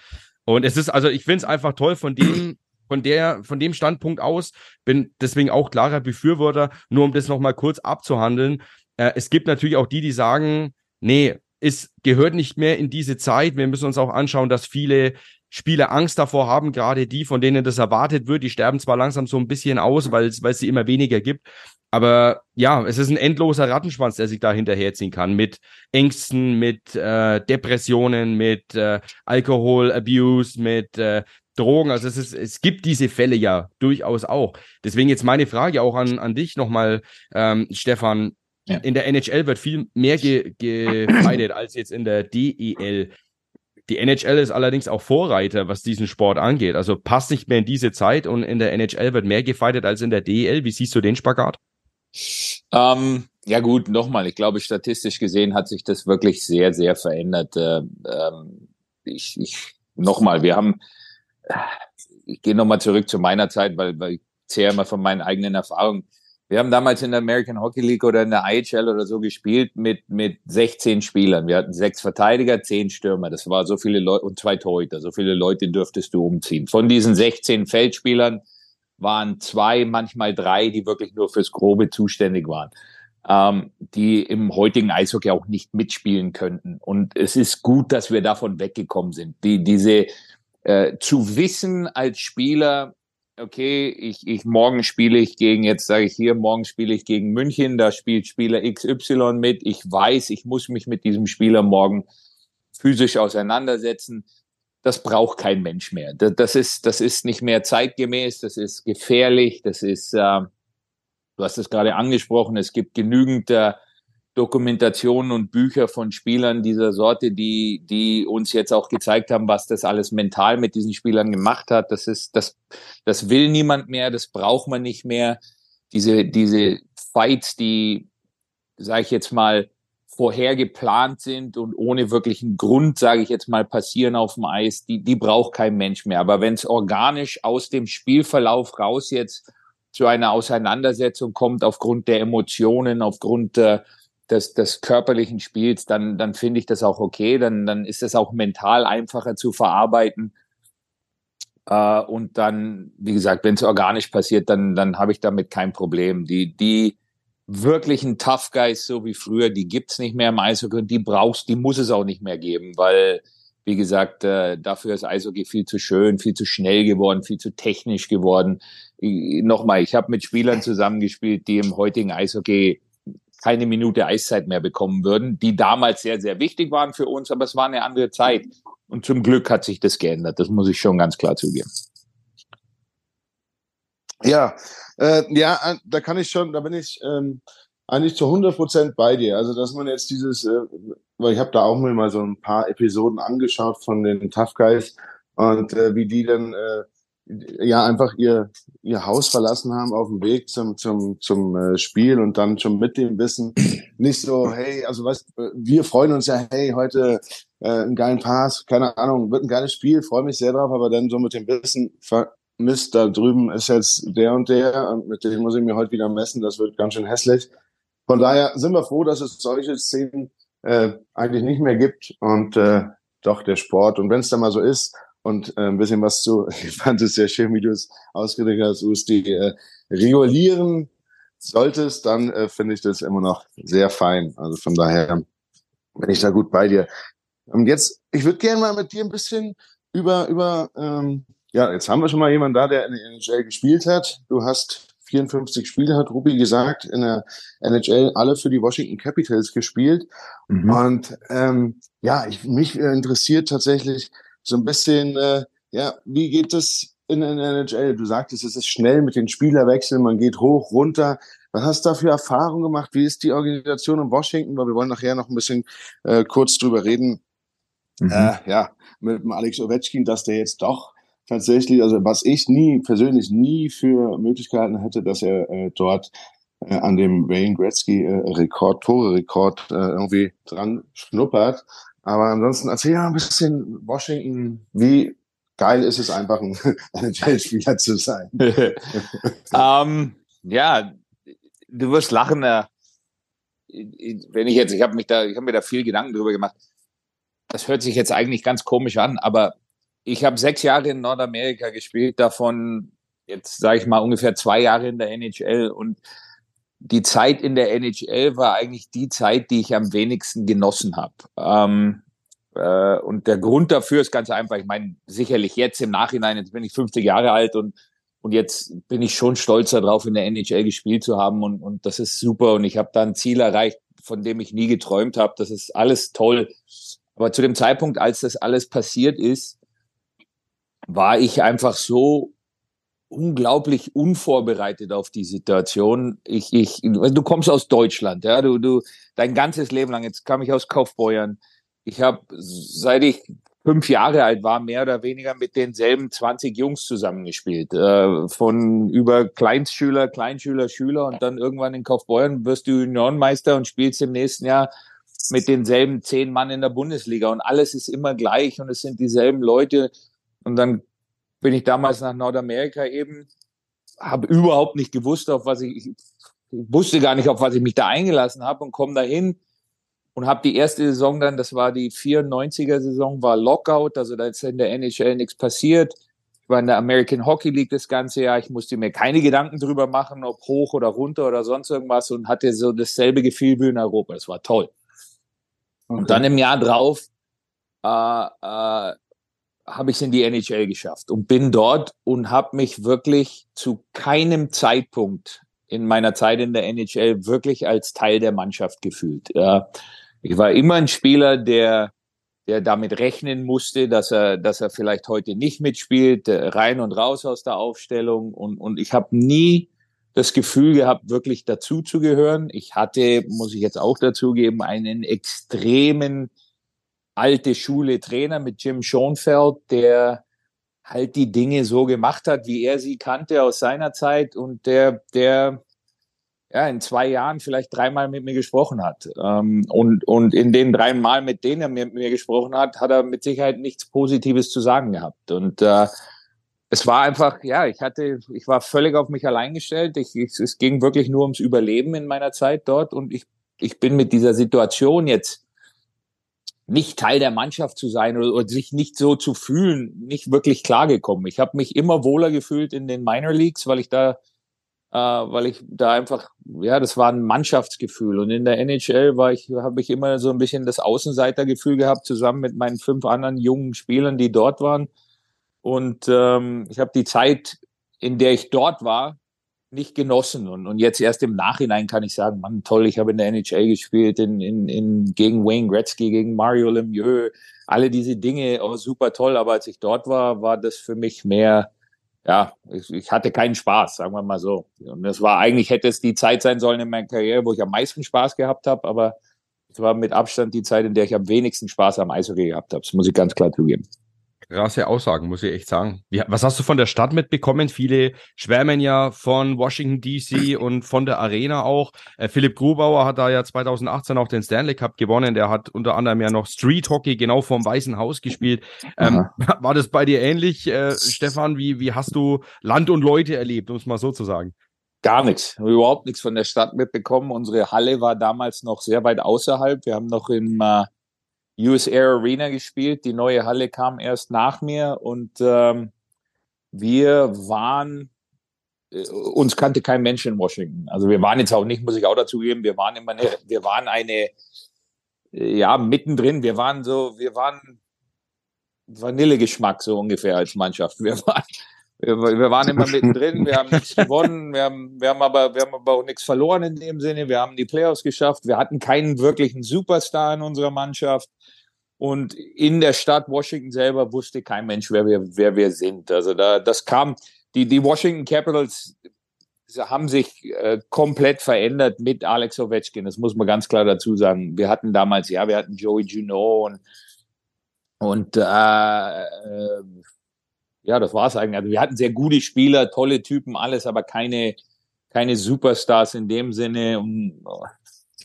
Und es ist, also ich finde es einfach toll von dem, von der, von dem Standpunkt aus, bin deswegen auch klarer Befürworter, nur um das nochmal kurz abzuhandeln. Äh, es gibt natürlich auch die, die sagen, nee, es gehört nicht mehr in diese Zeit. Wir müssen uns auch anschauen, dass viele Spieler Angst davor haben, gerade die, von denen das erwartet wird. Die sterben zwar langsam so ein bisschen aus, weil es, sie immer weniger gibt. Aber ja, es ist ein endloser Rattenschwanz, der sich da hinterherziehen kann mit Ängsten, mit äh, Depressionen, mit äh, Alkoholabuse, mit äh, Drogen. Also es, ist, es gibt diese Fälle ja durchaus auch. Deswegen jetzt meine Frage auch an, an dich nochmal, ähm, Stefan. Ja. In der NHL wird viel mehr ge gefeitet als jetzt in der DEL. Die NHL ist allerdings auch Vorreiter, was diesen Sport angeht. Also passt nicht mehr in diese Zeit und in der NHL wird mehr gefeitet als in der DEL. Wie siehst du den Spagat? Ähm, ja gut, nochmal, ich glaube, statistisch gesehen hat sich das wirklich sehr, sehr verändert. Äh, ähm, ich, ich, nochmal, wir haben, ich gehe nochmal zurück zu meiner Zeit, weil, weil ich zähle immer von meinen eigenen Erfahrungen. Wir haben damals in der American Hockey League oder in der IHL oder so gespielt mit, mit 16 Spielern. Wir hatten sechs Verteidiger, zehn Stürmer. Das war so viele Leute und zwei Torhüter. So viele Leute dürftest du umziehen. Von diesen 16 Feldspielern waren zwei, manchmal drei, die wirklich nur fürs Grobe zuständig waren, ähm, die im heutigen Eishockey auch nicht mitspielen könnten. Und es ist gut, dass wir davon weggekommen sind. Die, diese äh, zu wissen als Spieler, okay, ich, ich morgen spiele ich gegen, jetzt sage ich hier, morgen spiele ich gegen München, da spielt Spieler XY mit. Ich weiß, ich muss mich mit diesem Spieler morgen physisch auseinandersetzen. Das braucht kein Mensch mehr. Das, das ist, das ist nicht mehr zeitgemäß, das ist gefährlich, das ist, äh, du hast es gerade angesprochen, es gibt genügend äh, Dokumentationen und Bücher von Spielern dieser Sorte, die, die uns jetzt auch gezeigt haben, was das alles mental mit diesen Spielern gemacht hat. Das ist, das, das will niemand mehr, das braucht man nicht mehr. Diese, diese Fights, die, sage ich jetzt mal, vorher geplant sind und ohne wirklichen Grund, sage ich jetzt mal, passieren auf dem Eis, die, die braucht kein Mensch mehr. Aber wenn es organisch aus dem Spielverlauf raus jetzt zu einer Auseinandersetzung kommt, aufgrund der Emotionen, aufgrund äh, des, des körperlichen Spiels, dann, dann finde ich das auch okay. Dann, dann ist es auch mental einfacher zu verarbeiten. Äh, und dann, wie gesagt, wenn es organisch passiert, dann, dann habe ich damit kein Problem. Die, die wirklichen Tough Guys, so wie früher, die gibt's nicht mehr im Eishockey und die brauchst, die muss es auch nicht mehr geben, weil, wie gesagt, äh, dafür ist Eishockey viel zu schön, viel zu schnell geworden, viel zu technisch geworden. Nochmal, ich habe mit Spielern zusammengespielt, die im heutigen Eishockey keine Minute Eiszeit mehr bekommen würden, die damals sehr, sehr wichtig waren für uns, aber es war eine andere Zeit. Und zum Glück hat sich das geändert, das muss ich schon ganz klar zugeben. Ja, äh, ja, äh, da kann ich schon, da bin ich ähm, eigentlich zu 100 Prozent bei dir. Also, dass man jetzt dieses, äh, weil ich habe da auch mal so ein paar Episoden angeschaut von den Tough Guys und äh, wie die dann äh, ja einfach ihr ihr Haus verlassen haben auf dem Weg zum zum zum äh, Spiel und dann schon mit dem Wissen nicht so hey also was wir freuen uns ja hey heute äh, einen geilen Pass keine Ahnung wird ein geiles Spiel freue mich sehr drauf aber dann so mit dem Wissen Mist, da drüben ist jetzt der und der und mit dem muss ich mir heute wieder messen, das wird ganz schön hässlich. Von daher sind wir froh, dass es solche Szenen äh, eigentlich nicht mehr gibt und äh, doch der Sport. Und wenn es dann mal so ist und äh, ein bisschen was zu, ich fand es sehr schön, wie du es ausgedrückt hast, Usti, äh, regulieren solltest, dann äh, finde ich das immer noch sehr fein. Also von daher bin ich da gut bei dir. Und jetzt, ich würde gerne mal mit dir ein bisschen über, über ähm, ja, jetzt haben wir schon mal jemanden da, der in der NHL gespielt hat. Du hast 54 Spiele, hat Ruby gesagt, in der NHL alle für die Washington Capitals gespielt. Mhm. Und ähm, ja, ich, mich interessiert tatsächlich so ein bisschen, äh, ja, wie geht es in der NHL? Du sagtest, es ist schnell mit den Spielerwechseln, man geht hoch, runter. Was hast du da für Erfahrungen gemacht? Wie ist die Organisation in Washington? Weil wir wollen nachher noch ein bisschen äh, kurz drüber reden. Mhm. Äh, ja, mit dem Alex Ovechkin, dass der jetzt doch tatsächlich, also was ich nie, persönlich nie für Möglichkeiten hätte, dass er äh, dort äh, an dem Wayne Gretzky äh, Rekord, Tore-Rekord äh, irgendwie dran schnuppert. Aber ansonsten erzähl ja ein bisschen Washington, wie geil ist es einfach, ein NHL-Spieler zu sein. ähm, ja, du wirst lachen, äh, wenn ich jetzt, ich habe mich da, ich habe mir da viel Gedanken drüber gemacht. Das hört sich jetzt eigentlich ganz komisch an, aber ich habe sechs Jahre in Nordamerika gespielt, davon jetzt sage ich mal ungefähr zwei Jahre in der NHL und die Zeit in der NHL war eigentlich die Zeit, die ich am wenigsten genossen habe. Ähm, äh, und der Grund dafür ist ganz einfach. Ich meine, sicherlich jetzt im Nachhinein, jetzt bin ich 50 Jahre alt und und jetzt bin ich schon stolz darauf, in der NHL gespielt zu haben und, und das ist super und ich habe da ein Ziel erreicht, von dem ich nie geträumt habe. Das ist alles toll. Aber zu dem Zeitpunkt, als das alles passiert ist, war ich einfach so unglaublich unvorbereitet auf die Situation. Ich, ich, du kommst aus Deutschland, ja, du, du, dein ganzes Leben lang. Jetzt kam ich aus Kaufbeuern. Ich habe, seit ich fünf Jahre alt war, mehr oder weniger mit denselben 20 Jungs zusammengespielt. Äh, von über Kleinstschüler, Kleinschüler, Schüler und dann irgendwann in Kaufbeuern wirst du Juniorenmeister und spielst im nächsten Jahr mit denselben zehn Mann in der Bundesliga und alles ist immer gleich und es sind dieselben Leute und dann bin ich damals nach Nordamerika eben, habe überhaupt nicht gewusst, auf was ich, ich wusste gar nicht, auf was ich mich da eingelassen habe und komme dahin und habe die erste Saison dann, das war die 94er Saison, war Lockout, also da ist in der NHL nichts passiert. Ich war in der American Hockey League das ganze Jahr. Ich musste mir keine Gedanken drüber machen, ob hoch oder runter oder sonst irgendwas und hatte so dasselbe Gefühl wie in Europa. Das war toll. Okay. Und dann im Jahr drauf äh, äh, habe ich es in die NHL geschafft und bin dort und habe mich wirklich zu keinem Zeitpunkt in meiner Zeit in der NHL wirklich als Teil der Mannschaft gefühlt. Ich war immer ein Spieler, der der damit rechnen musste, dass er, dass er vielleicht heute nicht mitspielt, äh, rein und raus aus der Aufstellung. Und, und ich habe nie das Gefühl gehabt, wirklich dazuzugehören. Ich hatte, muss ich jetzt auch dazugeben, einen extremen alte Schule Trainer mit Jim Schoenfeld, der halt die Dinge so gemacht hat, wie er sie kannte aus seiner Zeit und der, der ja, in zwei Jahren vielleicht dreimal mit mir gesprochen hat. Ähm, und, und in den drei Mal, mit denen er mit mir gesprochen hat, hat er mit Sicherheit nichts Positives zu sagen gehabt. Und äh, es war einfach, ja, ich hatte, ich war völlig auf mich allein gestellt. Ich, ich, es ging wirklich nur ums Überleben in meiner Zeit dort und ich, ich bin mit dieser Situation jetzt nicht Teil der Mannschaft zu sein oder, oder sich nicht so zu fühlen, nicht wirklich klargekommen. Ich habe mich immer wohler gefühlt in den Minor Leagues, weil ich da äh, weil ich da einfach, ja, das war ein Mannschaftsgefühl. Und in der NHL war ich, habe ich immer so ein bisschen das Außenseitergefühl gehabt, zusammen mit meinen fünf anderen jungen Spielern, die dort waren. Und ähm, ich habe die Zeit, in der ich dort war, nicht genossen. Und, und jetzt erst im Nachhinein kann ich sagen, Mann, toll, ich habe in der NHL gespielt, in, in, in, gegen Wayne Gretzky, gegen Mario Lemieux, alle diese Dinge, oh, super toll. Aber als ich dort war, war das für mich mehr, ja, ich, ich hatte keinen Spaß, sagen wir mal so. Und das war eigentlich, hätte es die Zeit sein sollen in meiner Karriere, wo ich am meisten Spaß gehabt habe, aber es war mit Abstand die Zeit, in der ich am wenigsten Spaß am Eishockey gehabt habe. Das muss ich ganz klar zugeben. Krasse Aussagen, muss ich echt sagen. Wie, was hast du von der Stadt mitbekommen? Viele schwärmen ja von Washington DC und von der Arena auch. Äh, Philipp Grubauer hat da ja 2018 auch den Stanley Cup gewonnen. Der hat unter anderem ja noch Street Hockey genau vorm Weißen Haus gespielt. Ähm, war das bei dir ähnlich, äh, Stefan? Wie, wie hast du Land und Leute erlebt, um es mal so zu sagen? Gar nichts, überhaupt nichts von der Stadt mitbekommen. Unsere Halle war damals noch sehr weit außerhalb. Wir haben noch im äh, US Air Arena gespielt. Die neue Halle kam erst nach mir und ähm, wir waren, äh, uns kannte kein Mensch in Washington. Also wir waren jetzt auch nicht, muss ich auch dazugeben, wir waren immer eine, wir waren eine, äh, ja, mittendrin. Wir waren so, wir waren Vanillegeschmack so ungefähr als Mannschaft. Wir waren, wir, wir waren immer mittendrin, wir haben nichts gewonnen, wir haben, wir haben aber, wir haben aber auch nichts verloren in dem Sinne. Wir haben die Playoffs geschafft. Wir hatten keinen wirklichen Superstar in unserer Mannschaft. Und in der Stadt Washington selber wusste kein Mensch, wer wir, wer wir sind. Also da, das kam, die, die Washington Capitals haben sich äh, komplett verändert mit Alex Ovechkin. Das muss man ganz klar dazu sagen. Wir hatten damals, ja, wir hatten Joey Junot und, und äh, äh, ja, das war's eigentlich. Also wir hatten sehr gute Spieler, tolle Typen, alles, aber keine, keine Superstars in dem Sinne. Und oh,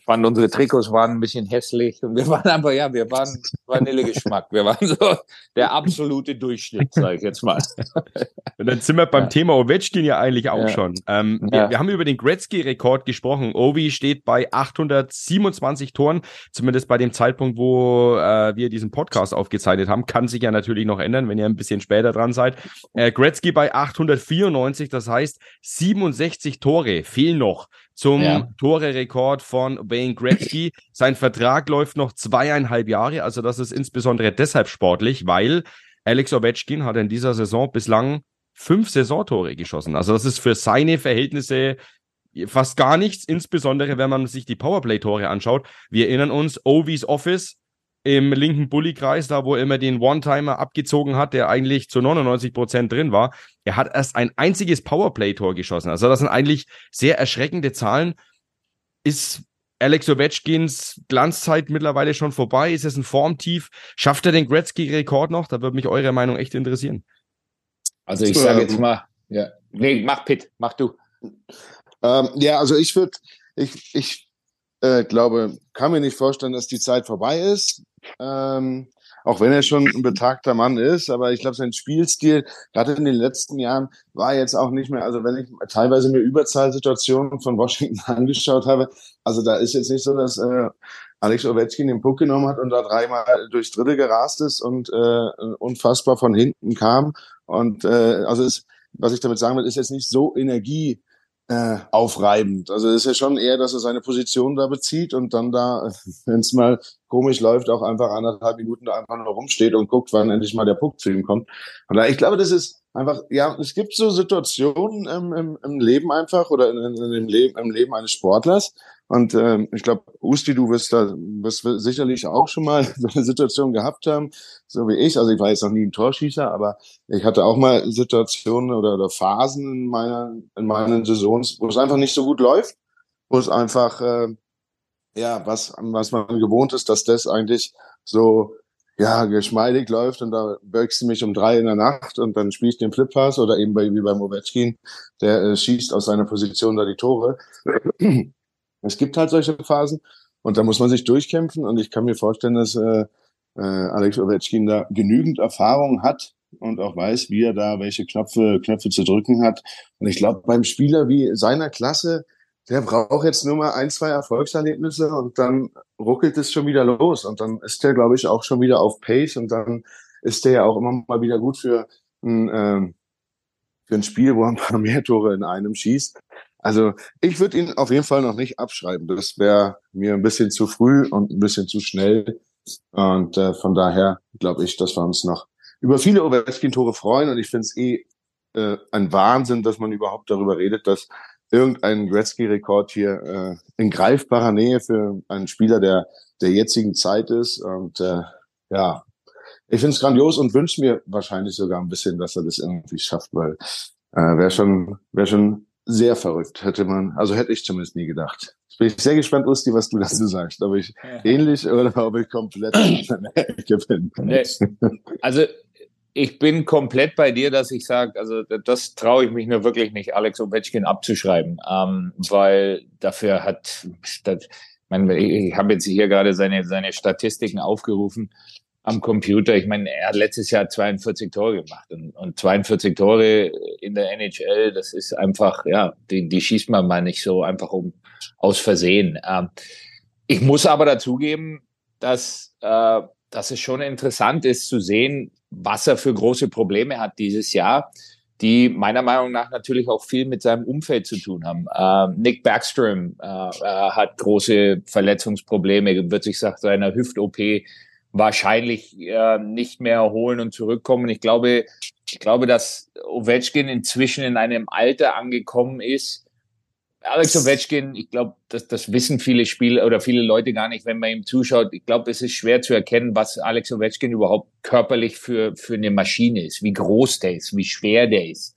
fand, unsere Trikots waren ein bisschen hässlich und wir waren einfach, ja, wir waren Vanillegeschmack. Wir waren so der absolute Durchschnitt, sage ich jetzt mal. Und dann sind wir beim Ja. Thema Ovechkin ja eigentlich auch Ja. schon. Ähm, wir, Ja. wir haben über den Gretzky-Rekord gesprochen. Ovi steht bei 827 Toren, zumindest bei dem Zeitpunkt, wo äh, wir diesen Podcast aufgezeichnet haben. Kann sich ja natürlich noch ändern, wenn ihr ein bisschen später dran seid. Äh, Gretzky bei 894, das heißt 67 Tore fehlen noch zum Ja. Tore-Rekord von Wayne Gretzky. Sein Vertrag läuft noch zweieinhalb Jahre, also das ist insbesondere deshalb sportlich, weil Alex Ovechkin hat in dieser Saison bislang fünf Saisontore geschossen. Also das ist für seine Verhältnisse fast gar nichts, insbesondere wenn man sich die Powerplay-Tore anschaut. Wir erinnern uns, Ovi's Office im linken Bulli-Kreis, da wo er immer den One-Timer abgezogen hat, der eigentlich zu 99 Prozent drin war. Er hat erst ein einziges Powerplay-Tor geschossen. Also das sind eigentlich sehr erschreckende Zahlen. Ist Alex Ovechkins Glanzzeit mittlerweile schon vorbei? Ist es ein Formtief? Schafft er den Gretzky-Rekord noch? Da würde mich eure Meinung echt interessieren. Also ich sage jetzt mal, ja. Nee, mach Pitt, mach du. Ähm, ja, also ich würde, ich, ich äh, glaube, kann mir nicht vorstellen, dass die Zeit vorbei ist. Ähm, auch wenn er schon ein betagter Mann ist, aber ich glaube, sein Spielstil, gerade in den letzten Jahren, war jetzt auch nicht mehr, also wenn ich teilweise mir Überzahlsituationen von Washington angeschaut habe, also da ist jetzt nicht so, dass äh, Alex Ovechkin den Puck genommen hat und da dreimal durchs Dritte gerast ist und äh, unfassbar von hinten kam. Und äh, also ist, was ich damit sagen will, ist jetzt nicht so Energie äh, aufreibend. Also es ist ja schon eher, dass er seine Position da bezieht und dann da, wenn es mal komisch läuft, auch einfach anderthalb Minuten da einfach nur rumsteht und guckt, wann endlich mal der Puck zu ihm kommt. Und da, ich glaube, das ist einfach, ja, es gibt so Situationen im, im, im Leben einfach oder in, in, dem Leben, im Leben eines Sportlers. Und ähm, ich glaube, Usti, du wirst da wirst sicherlich auch schon mal so eine Situation gehabt haben, so wie ich. Also ich war jetzt noch nie ein Torschießer, aber ich hatte auch mal Situationen oder, oder Phasen in meiner in meinen Saisons, wo es einfach nicht so gut läuft, wo es einfach äh, ja was was man gewohnt ist, dass das eigentlich so ja geschmeidig läuft und da böckst du mich um drei in der Nacht und dann spielst du den Flippass oder eben bei, wie beim Ovechkin, der äh, schießt aus seiner Position da die Tore. Es gibt halt solche Phasen und da muss man sich durchkämpfen und ich kann mir vorstellen, dass äh, äh, Alex Ovechkin da genügend Erfahrung hat und auch weiß, wie er da welche Knöpfe, Knöpfe zu drücken hat. Und ich glaube, beim Spieler wie seiner Klasse, der braucht jetzt nur mal ein, zwei Erfolgserlebnisse und dann ruckelt es schon wieder los. Und dann ist der, glaube ich, auch schon wieder auf Pace und dann ist der ja auch immer mal wieder gut für ein, ähm, für ein Spiel, wo er ein paar mehr Tore in einem schießt. Also ich würde ihn auf jeden Fall noch nicht abschreiben. Das wäre mir ein bisschen zu früh und ein bisschen zu schnell. Und äh, von daher glaube ich, dass wir uns noch über viele Ovechkin-Tore freuen. Und ich finde es eh äh, ein Wahnsinn, dass man überhaupt darüber redet, dass irgendein Gretzky-Rekord hier äh, in greifbarer Nähe für einen Spieler der, der jetzigen Zeit ist. Und äh, ja, ich finde es grandios und wünsche mir wahrscheinlich sogar ein bisschen, dass er das irgendwie schafft, weil äh, wäre schon, wäre schon sehr verrückt, hätte man, also hätte ich zumindest nie gedacht. Jetzt bin ich sehr gespannt, Usti, was du dazu sagst. Ob ich ähnlich oder ob ich komplett bin. Nee. Also ich bin komplett bei dir, dass ich sage, also das traue ich mich nur wirklich nicht, Alex Ovechkin abzuschreiben, ähm, weil dafür hat, ich, ich habe jetzt hier gerade seine, seine Statistiken aufgerufen am Computer. Ich meine, er hat letztes Jahr 42 Tore gemacht und, und 42 Tore in der NHL, das ist einfach, ja, die, die schießt man mal nicht so einfach um aus Versehen. Ähm, ich muss aber dazugeben, dass, äh, dass es schon interessant ist zu sehen, was er für große Probleme hat dieses Jahr, die meiner Meinung nach natürlich auch viel mit seinem Umfeld zu tun haben. Äh, Nick Backstrom äh, äh, hat große Verletzungsprobleme, wird sich nach seiner Hüft-OP wahrscheinlich äh, nicht mehr erholen und zurückkommen. Ich glaube, ich glaube, dass Ovechkin inzwischen in einem Alter angekommen ist. Alex Ovechkin, ich glaube, das, das wissen viele Spieler oder viele Leute gar nicht, wenn man ihm zuschaut. Ich glaube, es ist schwer zu erkennen, was Alex Ovechkin überhaupt körperlich für, für eine Maschine ist, wie groß der ist, wie schwer der ist,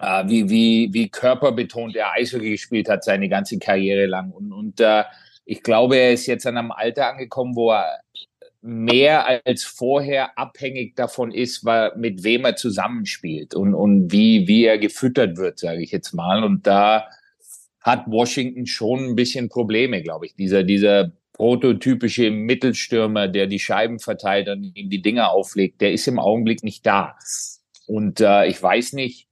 äh, wie, wie, wie körperbetont er Eishockey gespielt hat seine ganze Karriere lang. Und, und äh, ich glaube, er ist jetzt an einem Alter angekommen, wo er mehr als vorher abhängig davon ist, mit wem er zusammenspielt und, und wie, wie er gefüttert wird, sage ich jetzt mal. Und da hat Washington schon ein bisschen Probleme, glaube ich. Dieser, dieser prototypische Mittelstürmer, der die Scheiben verteilt und ihm die Dinger auflegt, der ist im Augenblick nicht da. Und äh, ich weiß nicht,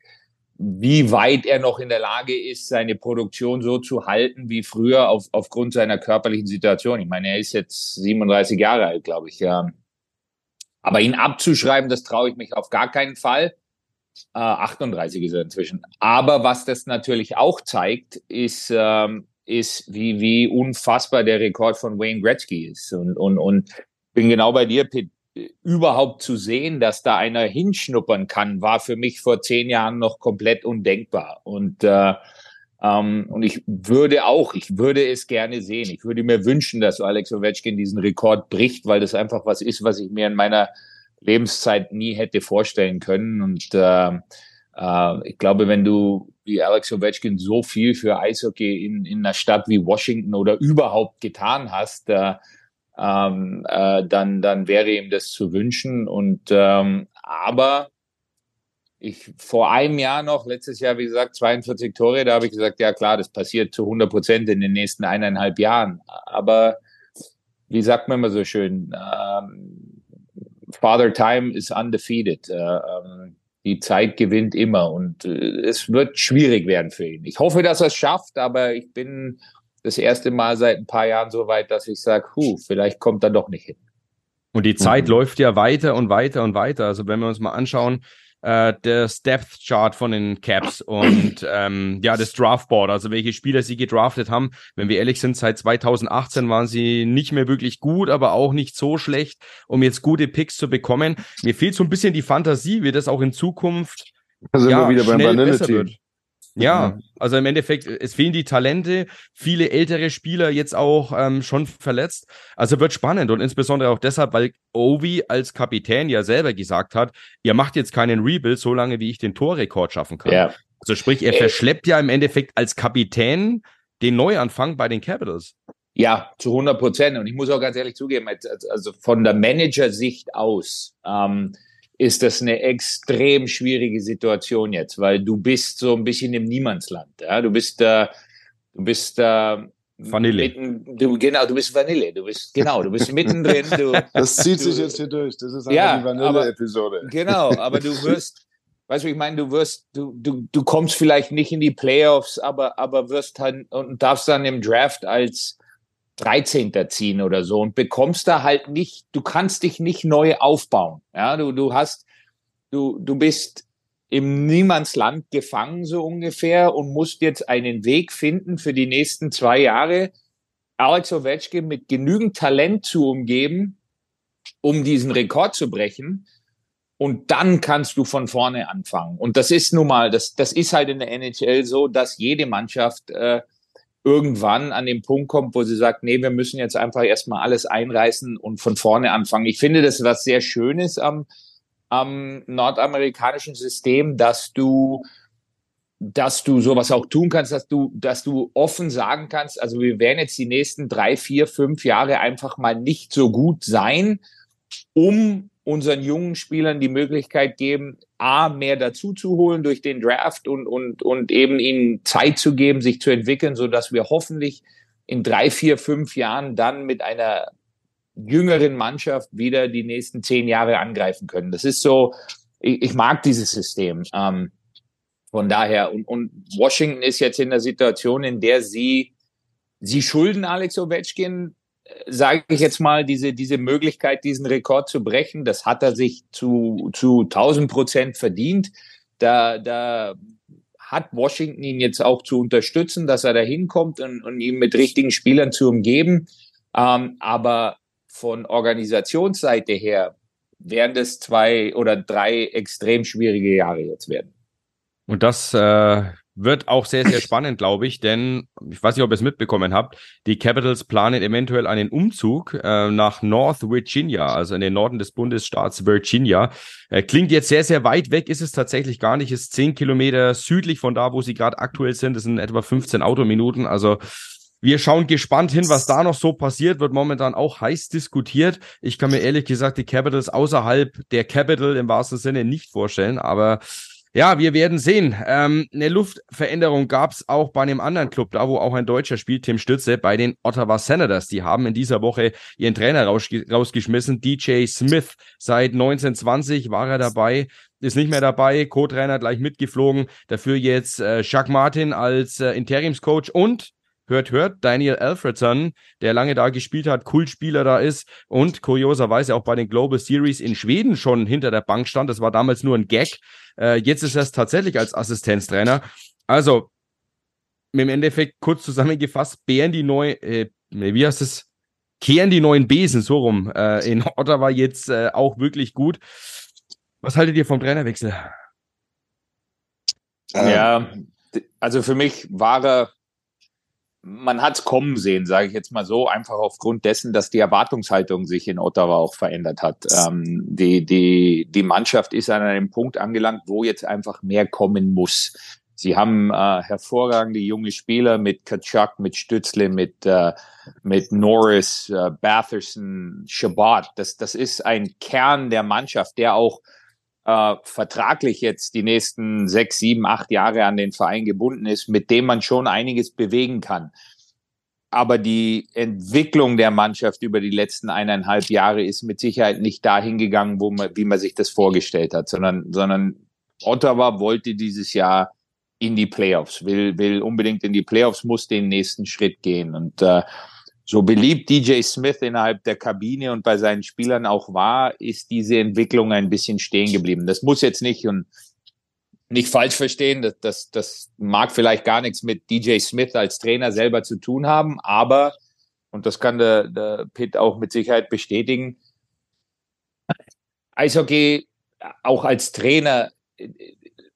wie weit er noch in der Lage ist, seine Produktion so zu halten wie früher auf, aufgrund seiner körperlichen Situation. Ich meine, er ist jetzt 37 Jahre alt, glaube ich. Aber ihn abzuschreiben, das traue ich mich auf gar keinen Fall. Äh, 38 ist er inzwischen. Aber was das natürlich auch zeigt, ist, ähm, ist wie, wie unfassbar der Rekord von Wayne Gretzky ist. Und, und, und bin genau bei dir, Pitt überhaupt zu sehen, dass da einer hinschnuppern kann, war für mich vor zehn Jahren noch komplett undenkbar. Und äh, ähm, und ich würde auch, ich würde es gerne sehen. Ich würde mir wünschen, dass Alex Ovechkin diesen Rekord bricht, weil das einfach was ist, was ich mir in meiner Lebenszeit nie hätte vorstellen können. Und äh, äh, ich glaube, wenn du wie Alex Ovechkin so viel für Eishockey in, in einer Stadt wie Washington oder überhaupt getan hast, äh, ähm, äh, dann, dann wäre ihm das zu wünschen. Und ähm, aber ich vor einem Jahr noch, letztes Jahr, wie gesagt, 42 Tore, da habe ich gesagt, ja klar, das passiert zu 100 Prozent in den nächsten eineinhalb Jahren. Aber wie sagt man immer so schön, ähm, Father Time is undefeated. Äh, ähm, die Zeit gewinnt immer und äh, es wird schwierig werden für ihn. Ich hoffe, dass er es schafft, aber ich bin das erste Mal seit ein paar Jahren so weit, dass ich sage, huh, vielleicht kommt er doch nicht hin. Und die Zeit Mhm. läuft ja weiter und weiter und weiter. Also wenn wir uns mal anschauen, äh, das Depth Chart von den Caps und ähm, ja, das Draftboard, also welche Spieler sie gedraftet haben. Wenn wir ehrlich sind, seit 2018 waren sie nicht mehr wirklich gut, aber auch nicht so schlecht, um jetzt gute Picks zu bekommen. Mir fehlt so ein bisschen die Fantasie, wie das auch in Zukunft Da sind ja, wir wieder beim schnell besser Vanilla-Team. wird. Ja, also im Endeffekt, es fehlen die Talente, viele ältere Spieler jetzt auch ähm, schon verletzt. Also wird spannend und insbesondere auch deshalb, weil Ovi als Kapitän ja selber gesagt hat, ihr macht jetzt keinen Rebuild, solange wie ich den Torrekord schaffen kann. Ja. Also sprich, er Äh, verschleppt ja im Endeffekt als Kapitän den Neuanfang bei den Capitals. Ja, zu 100 Prozent. Und ich muss auch ganz ehrlich zugeben, als- als- also von der Managersicht aus ähm, ist das eine extrem schwierige Situation jetzt, weil du bist so ein bisschen im Niemandsland. Ja? Du bist äh, du bist äh, Vanille. Mitten, du, genau, du bist Vanille. Du bist genau, du bist mittendrin. Du, Das zieht sich Du- jetzt hier durch. Das ist Ja, die Vanille-Episode. Genau, aber du wirst, weißt du, ich meine, du wirst, du, du, du kommst vielleicht nicht in die Playoffs, aber, aber wirst halt und darfst dann im Draft als 13. ziehen oder so und bekommst da halt nicht, du kannst dich nicht neu aufbauen. Ja, du, du hast, du, du bist im Niemandsland gefangen, so ungefähr, und musst jetzt einen Weg finden für die nächsten zwei Jahre, Alex Ovechkin mit genügend Talent zu umgeben, um diesen Rekord zu brechen. Und dann kannst du von vorne anfangen. Und das ist nun mal, das, das ist halt in der NHL so, dass jede Mannschaft äh, irgendwann an den Punkt kommt, wo sie sagt, nee, wir müssen jetzt einfach erstmal alles einreißen und von vorne anfangen. Ich finde das was sehr Schönes am, am nordamerikanischen System, dass du dass du sowas auch tun kannst, dass du, dass du offen sagen kannst, also wir werden jetzt die nächsten drei, vier, fünf Jahre einfach mal nicht so gut sein, um unseren jungen Spielern die Möglichkeit geben, A, mehr dazu zu holen durch den Draft und, und, und eben ihnen Zeit zu geben, sich zu entwickeln, so dass wir hoffentlich in drei, vier, fünf Jahren dann mit einer jüngeren Mannschaft wieder die nächsten zehn Jahre angreifen können. Das ist so, ich, ich mag dieses System. Ähm, von daher, und, und Washington ist jetzt in der Situation, in der sie, sie schulden Alex Ovechkin, sage ich jetzt mal, diese, diese Möglichkeit, diesen Rekord zu brechen. Das hat er sich zu, zu 1000 Prozent verdient. Da, da hat Washington ihn jetzt auch zu unterstützen, dass er da hinkommt und, und ihn mit richtigen Spielern zu umgeben. Ähm, aber von Organisationsseite her werden das zwei oder drei extrem schwierige Jahre jetzt werden. Und das äh, wird auch sehr, sehr spannend, glaube ich, denn ich weiß nicht, ob ihr es mitbekommen habt, die Capitals planen eventuell einen Umzug äh, nach North Virginia, also in den Norden des Bundesstaats Virginia. Äh, klingt jetzt sehr, sehr weit weg, ist es tatsächlich gar nicht, ist zehn Kilometer südlich von da, wo sie gerade aktuell sind. Das sind etwa 15 Autominuten, also wir schauen gespannt hin, was da noch so passiert, wird momentan auch heiß diskutiert. Ich kann mir ehrlich gesagt die Capitals außerhalb der Capital im wahrsten Sinne nicht vorstellen, aber ja, wir werden sehen. Ähm, eine Luftveränderung gab es auch bei einem anderen Club, da wo auch ein Deutscher spielt, Tim Stütze, bei den Ottawa Senators. Die haben in dieser Woche ihren Trainer rausgeschmissen, DJ Smith. Seit 1920 war er dabei, ist nicht mehr dabei, Co-Trainer gleich mitgeflogen. Dafür jetzt äh, Jacques Martin als äh, Interimscoach und hört, hört, Daniel Alfredson, der lange da gespielt hat, Kultspieler da ist und kurioserweise auch bei den Global Series in Schweden schon hinter der Bank stand. Das war damals nur ein Gag. Äh, jetzt ist er es tatsächlich als Assistenztrainer. Also, im Endeffekt kurz zusammengefasst, Bären die neu, äh, wie heißt es? Kehren die neuen Besen so rum. Äh, in Ottawa jetzt äh, auch wirklich gut. Was haltet ihr vom Trainerwechsel? Ja, also für mich war er man hat es kommen sehen, sage ich jetzt mal so, einfach aufgrund dessen, dass die Erwartungshaltung sich in Ottawa auch verändert hat. Ähm, die, die, die Mannschaft ist an einem Punkt angelangt, wo jetzt einfach mehr kommen muss. Sie haben äh, hervorragende junge Spieler mit Kachuk, mit Stützle, mit, äh, mit Norris, äh, Batherson, Shabbat. Das, das ist ein Kern der Mannschaft, der auch äh, vertraglich jetzt die nächsten sechs, sieben, acht Jahre an den Verein gebunden ist, mit dem man schon einiges bewegen kann. Aber die Entwicklung der Mannschaft über die letzten eineinhalb Jahre ist mit Sicherheit nicht dahin gegangen, wo man, wie man sich das vorgestellt hat, sondern, sondern Ottawa wollte dieses Jahr in die Playoffs, will, will unbedingt in die Playoffs, muss den nächsten Schritt gehen. Und äh, so beliebt DJ Smith innerhalb der Kabine und bei seinen Spielern auch war, ist diese Entwicklung ein bisschen stehen geblieben. Das muss jetzt nicht und nicht falsch verstehen, das, das, das mag vielleicht gar nichts mit DJ Smith als Trainer selber zu tun haben, aber, und das kann der, der Pitt auch mit Sicherheit bestätigen, Eishockey auch als Trainer,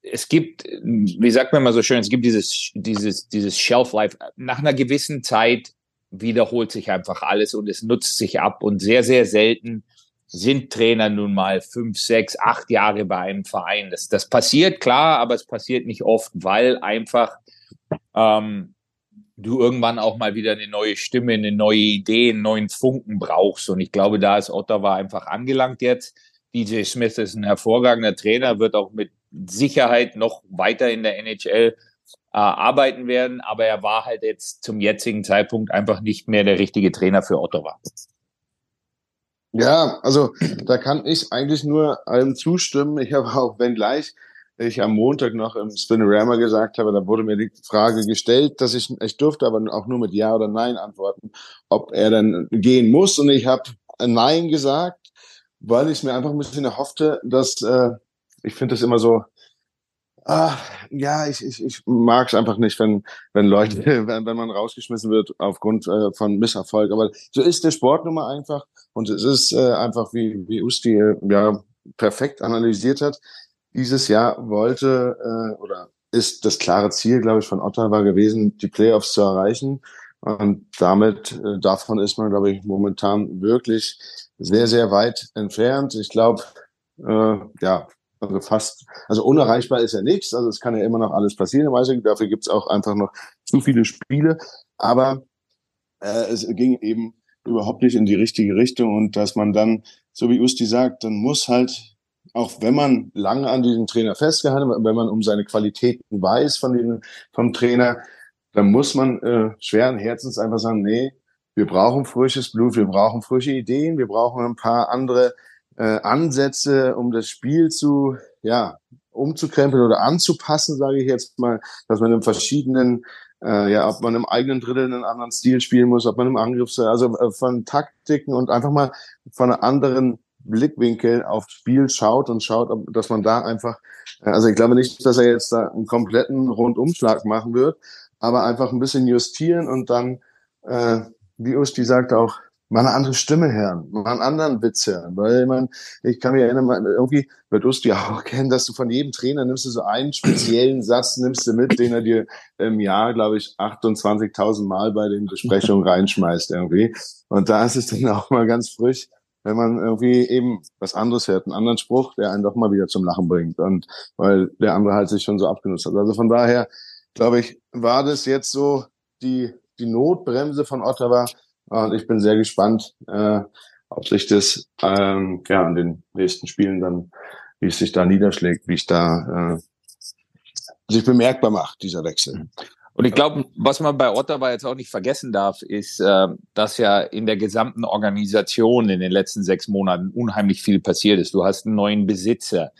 es gibt, wie sagt man mal so schön, es gibt dieses, dieses, dieses Shelf Life. Nach einer gewissen Zeit wiederholt sich einfach alles und es nutzt sich ab. Und sehr, sehr selten sind Trainer nun mal fünf, sechs, acht Jahre bei einem Verein. Das, das passiert, klar, aber es passiert nicht oft, weil einfach ähm, du irgendwann auch mal wieder eine neue Stimme, eine neue Idee, einen neuen Funken brauchst. Und ich glaube, da ist Ottawa einfach angelangt jetzt. DJ Smith ist ein hervorragender Trainer, wird auch mit Sicherheit noch weiter in der NHL äh, arbeiten werden, aber er war halt jetzt zum jetzigen Zeitpunkt einfach nicht mehr der richtige Trainer für Ottawa. Ja, also da kann ich eigentlich nur allem zustimmen. Ich habe auch, wenn gleich ich am Montag noch im Spinorama gesagt habe, da wurde mir die Frage gestellt, dass ich, ich durfte aber auch nur mit Ja oder Nein antworten, ob er dann gehen muss. Und ich habe Nein gesagt, weil ich mir einfach ein bisschen erhoffte, dass, äh, ich finde das immer so, Ah, ja, ich, ich, ich mag es einfach nicht, wenn, wenn Leute, wenn, wenn man rausgeschmissen wird aufgrund äh, von Misserfolg. Aber so ist der Sport nun mal einfach. Und es ist äh, einfach, wie, wie Usti äh, ja perfekt analysiert hat. Dieses Jahr wollte äh, oder ist das klare Ziel, glaube ich, von Ottawa gewesen, die Playoffs zu erreichen. Und damit, äh, davon ist man, glaube ich, momentan wirklich sehr, sehr weit entfernt. Ich glaube, äh, ja, also fast, also unerreichbar ist ja nichts. Also es kann ja immer noch alles passieren im Eishockey. Dafür gibt es auch einfach noch zu viele Spiele. Aber äh, es ging eben überhaupt nicht in die richtige Richtung. Und dass man dann, so wie Usti sagt, dann muss halt, auch wenn man lange an diesem Trainer festgehalten hat, wenn man um seine Qualitäten weiß von dem, vom Trainer, dann muss man äh, schweren Herzens einfach sagen, nee, wir brauchen frisches Blut, wir brauchen frische Ideen, wir brauchen ein paar andere äh, Ansätze, um das Spiel zu, ja, umzukrempeln oder anzupassen, sage ich jetzt mal, dass man in verschiedenen, äh, ja, ob man im eigenen Drittel einen anderen Stil spielen muss, ob man im Angriff, also äh, von Taktiken und einfach mal von einer anderen Blickwinkel aufs Spiel schaut und schaut, ob, dass man da einfach, äh, also ich glaube nicht, dass er jetzt da einen kompletten Rundumschlag machen wird, aber einfach ein bisschen justieren und dann, äh, wie Usti sagt, auch mal eine andere Stimme hören, mal einen anderen Witz hören, weil man, ich kann mich erinnern, irgendwie wird Usti auch kennen, dass du von jedem Trainer nimmst du so einen speziellen Satz, nimmst du mit, den er dir im Jahr, glaube ich, 28.000 Mal bei den Besprechungen reinschmeißt irgendwie. Und da ist es dann auch mal ganz frisch, wenn man irgendwie eben was anderes hört, einen anderen Spruch, der einen doch mal wieder zum Lachen bringt und weil der andere halt sich schon so abgenutzt hat. Also von daher, glaube ich, war das jetzt so die, die Notbremse von Ottawa, und ich bin sehr gespannt, äh, ob sich das ähm, ja, in den nächsten Spielen dann, wie es sich da niederschlägt, wie es da äh, sich bemerkbar macht, dieser Wechsel. Und ich glaube, was man bei Ottawa jetzt auch nicht vergessen darf, ist, äh, dass ja in der gesamten Organisation in den letzten sechs Monaten unheimlich viel passiert ist. Du hast einen neuen Besitzer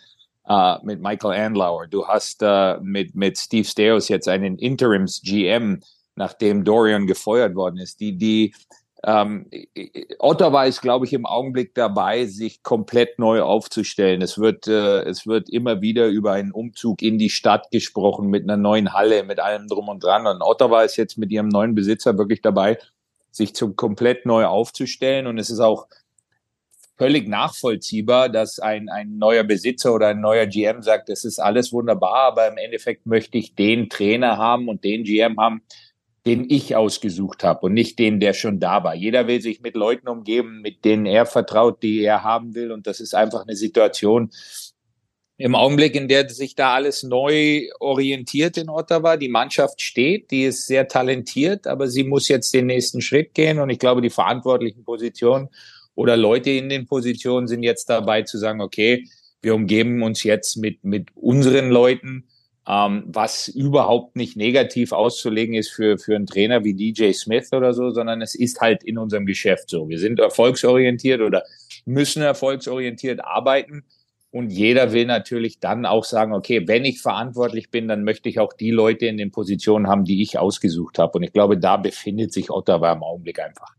äh, mit Michael Andlauer. Du hast äh, mit, mit Steve Steos jetzt einen Interims-GM, nachdem Dorian gefeuert worden ist. Die, die ähm, Ottawa ist, glaube ich, im Augenblick dabei, sich komplett neu aufzustellen. Es wird, äh, es wird immer wieder über einen Umzug in die Stadt gesprochen mit einer neuen Halle, mit allem drum und dran. Und Ottawa ist jetzt mit ihrem neuen Besitzer wirklich dabei, sich zum komplett neu aufzustellen. Und es ist auch völlig nachvollziehbar, dass ein, ein neuer Besitzer oder ein neuer GM sagt, das ist alles wunderbar, aber im Endeffekt möchte ich den Trainer haben und den GM haben, den ich ausgesucht habe und nicht den, der schon da war. Jeder will sich mit Leuten umgeben, mit denen er vertraut, die er haben will. Und das ist einfach eine Situation im Augenblick, in der sich da alles neu orientiert in Ottawa. Die Mannschaft steht, die ist sehr talentiert, aber sie muss jetzt den nächsten Schritt gehen. Und ich glaube, die verantwortlichen Positionen oder Leute in den Positionen sind jetzt dabei zu sagen, okay, wir umgeben uns jetzt mit, mit unseren Leuten, ähm, was überhaupt nicht negativ auszulegen ist für, für einen Trainer wie DJ Smith oder so, sondern es ist halt in unserem Geschäft so. Wir sind erfolgsorientiert oder müssen erfolgsorientiert arbeiten. Und jeder will natürlich dann auch sagen, okay, wenn ich verantwortlich bin, dann möchte ich auch die Leute in den Positionen haben, die ich ausgesucht habe. Und ich glaube, da befindet sich Ottawa im Augenblick einfach.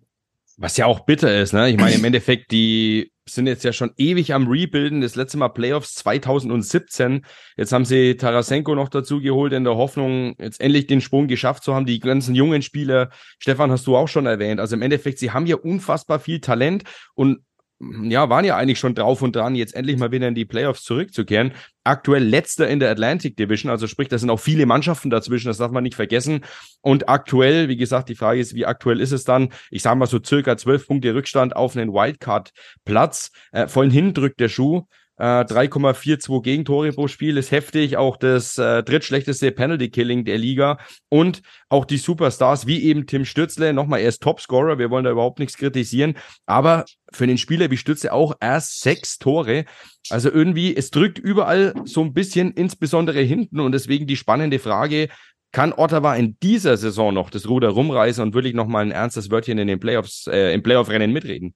Was ja auch bitter ist, ne? Ich meine, im Endeffekt, die sind jetzt ja schon ewig am Rebuilden. Das letzte Mal Playoffs 2017. Jetzt haben sie Tarasenko noch dazu geholt in der Hoffnung, jetzt endlich den Sprung geschafft zu haben. Die ganzen jungen Spieler, Stefan, hast du auch schon erwähnt. Also im Endeffekt, sie haben ja unfassbar viel Talent und ja, waren ja eigentlich schon drauf und dran, jetzt endlich mal wieder in die Playoffs zurückzukehren. Aktuell letzter in der Atlantic Division, also sprich, da sind auch viele Mannschaften dazwischen, das darf man nicht vergessen. Und aktuell, wie gesagt, die Frage ist, wie aktuell ist es dann? Ich sage mal so circa zwölf Punkte Rückstand auf einen Wildcard-Platz. Äh, vollen hin drückt der Schuh. Äh, 3,42 Gegentore pro Spiel ist heftig, auch das äh, drittschlechteste Penalty Killing der Liga und auch die Superstars wie eben Tim Stützle, nochmal er ist Topscorer, wir wollen da überhaupt nichts kritisieren, aber für den Spieler wie Stützle auch erst sechs Tore. Also irgendwie, es drückt überall so ein bisschen, insbesondere hinten und deswegen die spannende Frage, kann Ottawa in dieser Saison noch das Ruder rumreißen und wirklich nochmal ein ernstes Wörtchen in den Playoffs, äh, im Playoff-Rennen mitreden?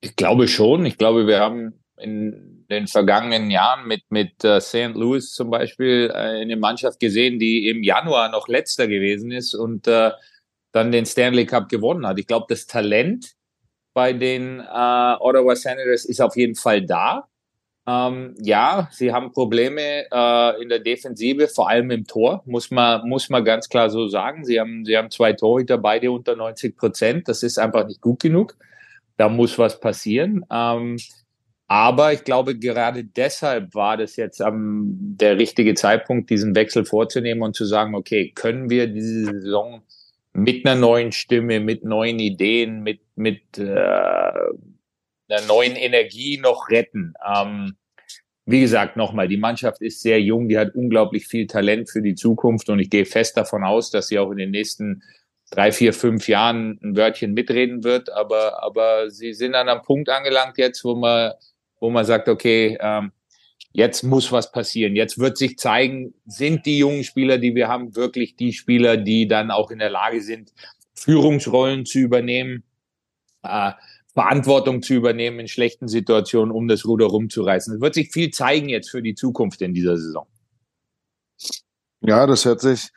Ich glaube schon. Ich glaube, wir haben in den vergangenen Jahren mit, mit uh, St. Louis zum Beispiel äh, eine Mannschaft gesehen, die im Januar noch letzter gewesen ist und äh, dann den Stanley Cup gewonnen hat. Ich glaube, das Talent bei den äh, Ottawa Senators ist auf jeden Fall da. Ähm, ja, sie haben Probleme äh, in der Defensive, vor allem im Tor, muss man, muss man ganz klar so sagen. Sie haben, sie haben zwei Torhüter, beide unter 90 Prozent. Das ist einfach nicht gut genug. Da muss was passieren. Ähm, aber ich glaube, gerade deshalb war das jetzt am, der richtige Zeitpunkt, diesen Wechsel vorzunehmen und zu sagen, okay, können wir diese Saison mit einer neuen Stimme, mit neuen Ideen, mit, mit äh, einer neuen Energie noch retten? Ähm, wie gesagt, nochmal, die Mannschaft ist sehr jung, die hat unglaublich viel Talent für die Zukunft und ich gehe fest davon aus, dass sie auch in den nächsten drei, vier, fünf Jahren ein Wörtchen mitreden wird. Aber, aber sie sind an einem Punkt angelangt jetzt, wo man wo man sagt, okay, ähm, jetzt muss was passieren. Jetzt wird sich zeigen, sind die jungen Spieler, die wir haben, wirklich die Spieler, die dann auch in der Lage sind, Führungsrollen zu übernehmen, äh, Verantwortung zu übernehmen in schlechten Situationen, um das Ruder rumzureißen. Es wird sich viel zeigen jetzt für die Zukunft in dieser Saison. Ja, das hört sich.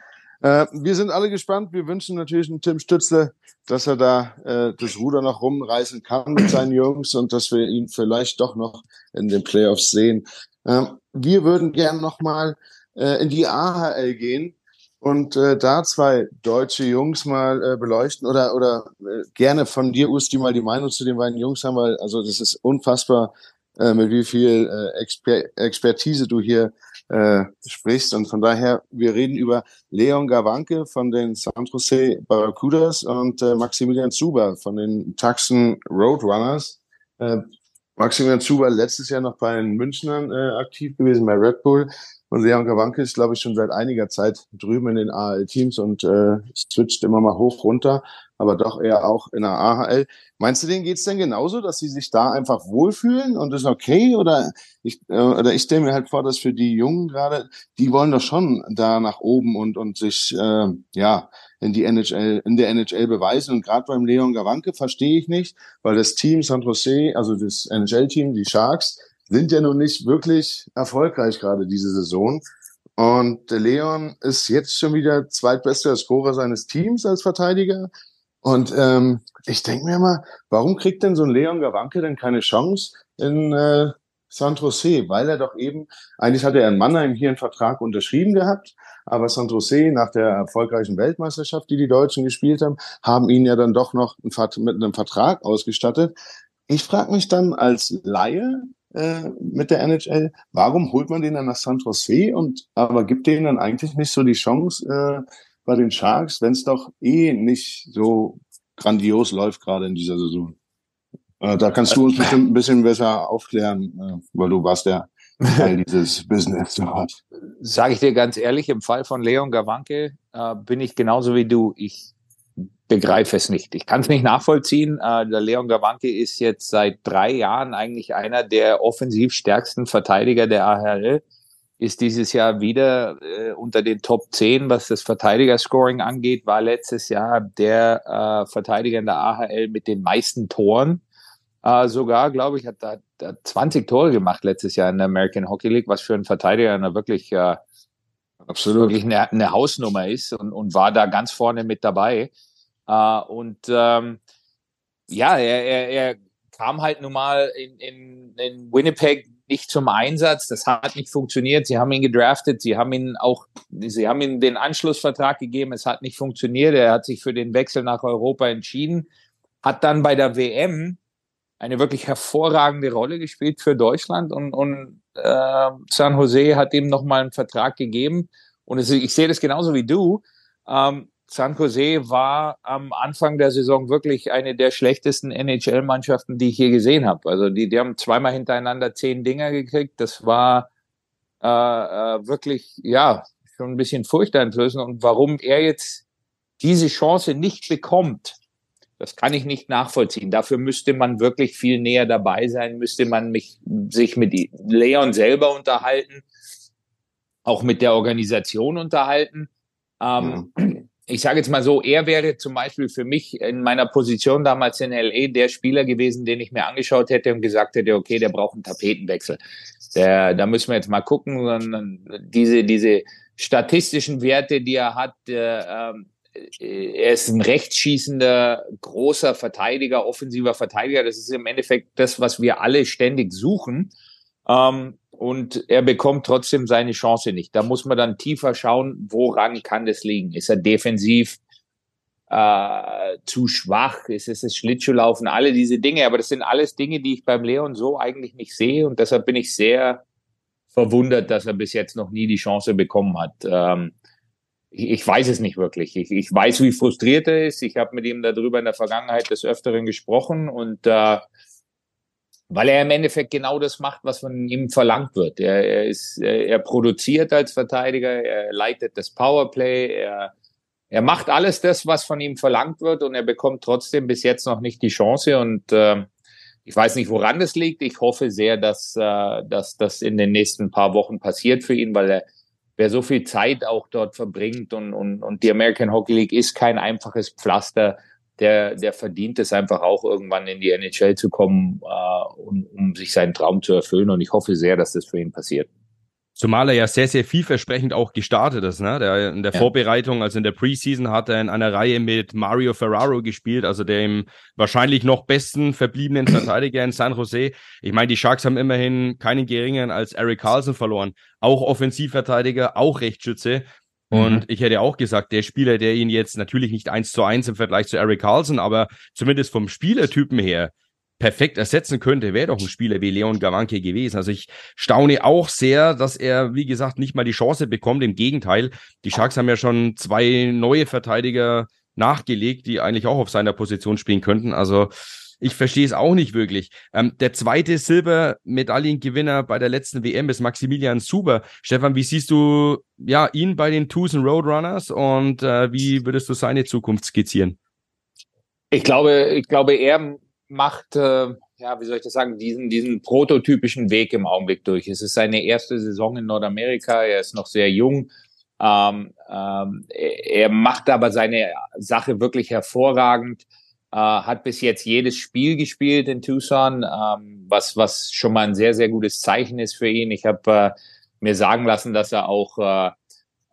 Äh, wir sind alle gespannt. Wir wünschen natürlich einen Tim Stützle dass er da äh, das Ruder noch rumreißen kann mit seinen Jungs und dass wir ihn vielleicht doch noch in den Playoffs sehen. Ähm, wir würden gern noch mal äh, in die AHL gehen und äh, da zwei deutsche Jungs mal äh, beleuchten oder oder äh, gerne von dir Usti mal die Meinung zu den beiden Jungs haben, weil also das ist unfassbar, äh, mit wie viel äh, Exper Expertise du hier äh, sprichst. Und von daher, wir reden über Leon Gawanke von den San Jose Barracudas und äh, Maximilian Zuber von den Taxen Roadrunners. Äh, Maximilian Zuber letztes Jahr noch bei den Münchnern äh, aktiv gewesen, bei Red Bull. Und Leon Gawanke ist, glaube ich, schon seit einiger Zeit drüben in den AHL-Teams und äh, switcht immer mal hoch runter aber doch eher auch in der AHL. Meinst du, denen geht's denn genauso, dass sie sich da einfach wohlfühlen und ist okay? Oder ich, äh, oder ich stelle mir halt vor, dass für die Jungen gerade, die wollen doch schon da nach oben und, und sich äh, ja in die NHL, in der NHL beweisen. Und gerade beim Leon Gawanke verstehe ich nicht, weil das Team San Jose, also das NHL-Team, die Sharks, sind ja nun nicht wirklich erfolgreich gerade diese Saison. Und Leon ist jetzt schon wieder zweitbester Scorer seines Teams als Verteidiger. Und ähm, ich denke mir mal, warum kriegt denn so ein Leon Gawanke denn keine Chance in äh, San Jose? Weil er doch eben, eigentlich hat er in Mannheim hier einen Vertrag unterschrieben gehabt, aber San Jose nach der erfolgreichen Weltmeisterschaft, die die Deutschen gespielt haben, haben ihn ja dann doch noch mit einem Vertrag ausgestattet. Ich frage mich dann als Laie äh, mit der NHL, warum holt man den dann nach San Jose und aber gibt denen dann eigentlich nicht so die Chance, äh, bei den Sharks, wenn es doch eh nicht so grandios läuft gerade in dieser Saison? Äh, da kannst du uns bestimmt ein bisschen besser aufklären, äh, weil du warst ja Teil dieses Business dort. Sage ich dir ganz ehrlich, im Fall von Leon Gawanke äh, bin ich genauso wie du. Ich begreife es nicht. Ich kann es nicht nachvollziehen. Äh, der Leon Gawanke ist jetzt seit drei Jahren eigentlich einer der offensiv stärksten Verteidiger der AHL ist dieses Jahr wieder äh, unter den Top 10, was das Verteidigerscoring angeht, war letztes Jahr der äh, Verteidiger in der AHL mit den meisten Toren. Äh, sogar, glaube ich, hat da, da 20 Tore gemacht letztes Jahr in der American Hockey League, was für einen Verteidiger eine wirklich, äh, Absolut. wirklich eine, eine Hausnummer ist und, und war da ganz vorne mit dabei. Äh, und ähm, ja, er, er, er kam halt nun mal in, in, in Winnipeg nicht zum Einsatz. Das hat nicht funktioniert. Sie haben ihn gedraftet. Sie haben ihn auch, sie haben ihm den Anschlussvertrag gegeben. Es hat nicht funktioniert. Er hat sich für den Wechsel nach Europa entschieden, hat dann bei der WM eine wirklich hervorragende Rolle gespielt für Deutschland und, und äh, San Jose hat ihm nochmal einen Vertrag gegeben. Und es, ich sehe das genauso wie du. Ähm, San Jose war am Anfang der Saison wirklich eine der schlechtesten NHL-Mannschaften, die ich je gesehen habe. Also die, die haben zweimal hintereinander zehn Dinger gekriegt. Das war äh, äh, wirklich, ja, schon ein bisschen furchteinflößend. Und warum er jetzt diese Chance nicht bekommt, das kann ich nicht nachvollziehen. Dafür müsste man wirklich viel näher dabei sein, müsste man mich, sich mit Leon selber unterhalten, auch mit der Organisation unterhalten. Ähm, mhm ich sage jetzt mal so, er wäre zum Beispiel für mich in meiner Position damals in LA der Spieler gewesen, den ich mir angeschaut hätte und gesagt hätte, okay, der braucht einen Tapetenwechsel. Der, da müssen wir jetzt mal gucken. Diese, diese statistischen Werte, die er hat, äh, er ist ein rechtsschießender, großer Verteidiger, offensiver Verteidiger. Das ist im Endeffekt das, was wir alle ständig suchen. Ähm, und er bekommt trotzdem seine Chance nicht. Da muss man dann tiefer schauen, woran kann das liegen? Ist er defensiv äh, zu schwach? Ist es das Schlittschuhlaufen? Alle diese Dinge. Aber das sind alles Dinge, die ich beim Leon so eigentlich nicht sehe. Und deshalb bin ich sehr verwundert, dass er bis jetzt noch nie die Chance bekommen hat. Ähm, ich, ich weiß es nicht wirklich. Ich, ich weiß, wie frustriert er ist. Ich habe mit ihm darüber in der Vergangenheit des Öfteren gesprochen und äh, weil er im Endeffekt genau das macht, was von ihm verlangt wird. Er, er ist, er produziert als Verteidiger, er leitet das Powerplay, er, er macht alles das, was von ihm verlangt wird und er bekommt trotzdem bis jetzt noch nicht die Chance und äh, ich weiß nicht, woran das liegt. Ich hoffe sehr, dass, äh, dass das in den nächsten paar Wochen passiert für ihn, weil er wer so viel Zeit auch dort verbringt und, und, und die American Hockey League ist kein einfaches Pflaster der, der verdient es einfach auch irgendwann in die NHL zu kommen, äh, um, um sich seinen Traum zu erfüllen. Und ich hoffe sehr, dass das für ihn passiert. Zumal er ja sehr, sehr vielversprechend auch gestartet ist. Ne? Der, in der ja. Vorbereitung, also in der Preseason, hat er in einer Reihe mit Mario Ferraro gespielt, also dem wahrscheinlich noch besten verbliebenen Verteidiger in San Jose. Ich meine, die Sharks haben immerhin keinen geringeren als Eric Carlson verloren. Auch Offensivverteidiger, auch Rechtsschütze. Und mhm. ich hätte auch gesagt, der Spieler, der ihn jetzt natürlich nicht eins zu eins im Vergleich zu Eric Carlson, aber zumindest vom Spielertypen her perfekt ersetzen könnte, wäre doch ein Spieler wie Leon Gawanke gewesen. Also ich staune auch sehr, dass er, wie gesagt, nicht mal die Chance bekommt. Im Gegenteil, die Sharks haben ja schon zwei neue Verteidiger nachgelegt, die eigentlich auch auf seiner Position spielen könnten. Also ich verstehe es auch nicht wirklich. Ähm, der zweite Silbermedaillengewinner bei der letzten WM ist Maximilian Suber. Stefan, wie siehst du ja ihn bei den Tucson Roadrunners und äh, wie würdest du seine Zukunft skizzieren? Ich glaube, ich glaube, er macht, äh, ja, wie soll ich das sagen, diesen, diesen prototypischen Weg im Augenblick durch. Es ist seine erste Saison in Nordamerika. Er ist noch sehr jung. Ähm, ähm, er macht aber seine Sache wirklich hervorragend äh, hat bis jetzt jedes Spiel gespielt in Tucson, ähm, was, was schon mal ein sehr, sehr gutes Zeichen ist für ihn. Ich habe äh, mir sagen lassen, dass er auch äh,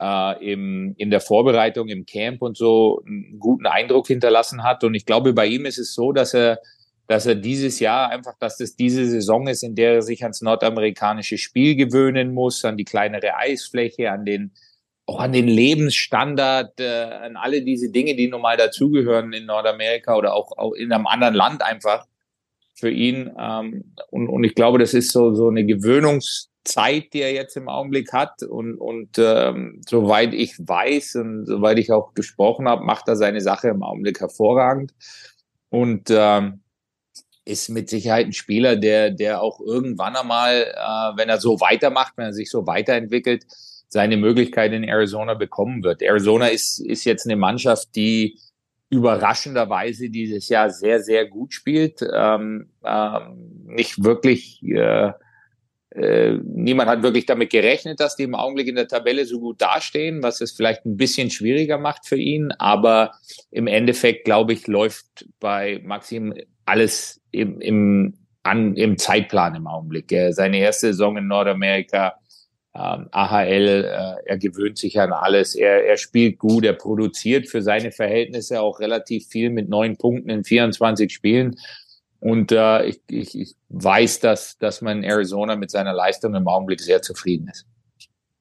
äh, im, in der Vorbereitung, im Camp und so einen guten Eindruck hinterlassen hat. Und ich glaube, bei ihm ist es so, dass er dass er dieses Jahr einfach, dass das diese Saison ist, in der er sich ans nordamerikanische Spiel gewöhnen muss, an die kleinere Eisfläche, an den auch an den Lebensstandard, äh, an alle diese Dinge, die nun mal dazugehören in Nordamerika oder auch, auch in einem anderen Land einfach für ihn. Ähm, und, und ich glaube, das ist so, so eine Gewöhnungszeit, die er jetzt im Augenblick hat. Und, und ähm, soweit ich weiß und soweit ich auch gesprochen habe, macht er seine Sache im Augenblick hervorragend. Und ähm, ist mit Sicherheit ein Spieler, der, der auch irgendwann einmal, äh, wenn er so weitermacht, wenn er sich so weiterentwickelt, seine Möglichkeit in Arizona bekommen wird. Arizona ist, ist jetzt eine Mannschaft, die überraschenderweise dieses Jahr sehr, sehr gut spielt. Ähm, ähm, nicht wirklich, äh, äh, niemand hat wirklich damit gerechnet, dass die im Augenblick in der Tabelle so gut dastehen, was es vielleicht ein bisschen schwieriger macht für ihn. Aber im Endeffekt, glaube ich, läuft bei Maxim alles im, im, an, im Zeitplan im Augenblick. Seine erste Saison in Nordamerika ähm, AHL, äh, er gewöhnt sich an alles, er, er spielt gut, er produziert für seine Verhältnisse auch relativ viel mit neun Punkten in 24 Spielen. Und äh, ich, ich, ich weiß, dass, dass man in Arizona mit seiner Leistung im Augenblick sehr zufrieden ist.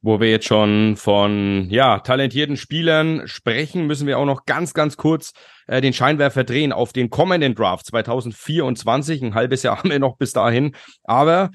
Wo wir jetzt schon von ja talentierten Spielern sprechen, müssen wir auch noch ganz, ganz kurz äh, den Scheinwerfer drehen auf den kommenden Draft 2024. Ein halbes Jahr haben wir noch bis dahin. Aber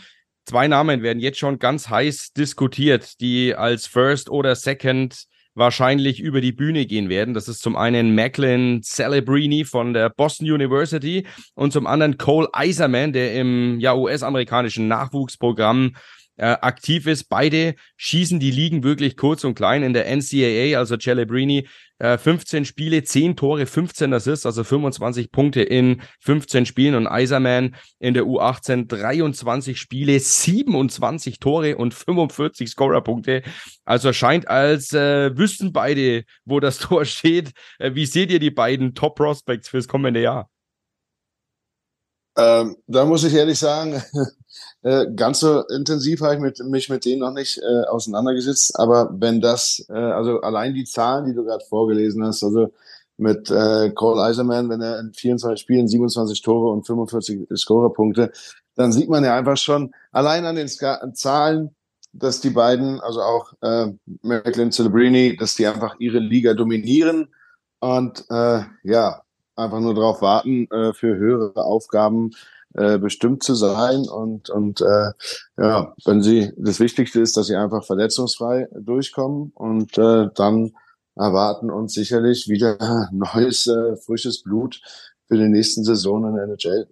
Zwei Namen werden jetzt schon ganz heiß diskutiert, die als First oder Second wahrscheinlich über die Bühne gehen werden. Das ist zum einen Macklin Celebrini von der Boston University und zum anderen Cole Eiserman, der im ja, US-amerikanischen Nachwuchsprogramm äh, aktiv ist. Beide schießen die Ligen wirklich kurz und klein in der NCAA, also Celebrini äh, 15 Spiele, 10 Tore, 15 Assists, also 25 Punkte in 15 Spielen und Eiserman in der U18 23 Spiele, 27 Tore und 45 Scorerpunkte. Also scheint als äh, wüssten beide, wo das Tor steht. Äh, wie seht ihr die beiden Top Prospects fürs kommende Jahr? Ähm, da muss ich ehrlich sagen, äh, ganz so intensiv habe ich mit, mich mit denen noch nicht äh, auseinandergesetzt. Aber wenn das, äh, also allein die Zahlen, die du gerade vorgelesen hast, also mit äh, Cole Eiserman, wenn er in 24 Spielen 27 Tore und 45 Scorerpunkte, dann sieht man ja einfach schon allein an den Ska Zahlen, dass die beiden, also auch äh, Macklin Celebrini, dass die einfach ihre Liga dominieren und äh, ja, einfach nur darauf warten, äh, für höhere Aufgaben äh, bestimmt zu sein. Und, und äh, ja, wenn sie, das Wichtigste ist, dass sie einfach verletzungsfrei durchkommen und äh, dann erwarten uns sicherlich wieder neues, äh, frisches Blut für die nächsten Saison in der NHL.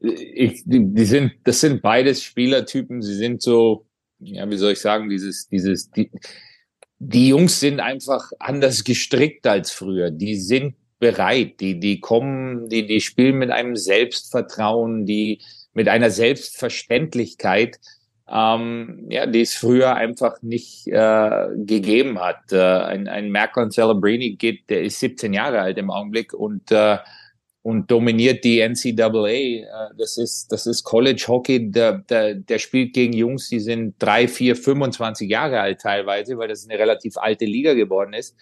Ich, die, die sind, das sind beides Spielertypen. Sie sind so, ja, wie soll ich sagen, dieses, dieses, die, die Jungs sind einfach anders gestrickt als früher. Die sind bereit. Die, die kommen, die, die spielen mit einem Selbstvertrauen, die mit einer Selbstverständlichkeit, ähm, ja, die es früher einfach nicht äh, gegeben hat. Äh, ein, ein Macklin Celebrini geht, der ist 17 Jahre alt im Augenblick und äh, und dominiert die NCAA. Äh, das ist, das ist College Hockey. Der, der, der spielt gegen Jungs, die sind drei, vier, 25 Jahre alt teilweise, weil das eine relativ alte Liga geworden ist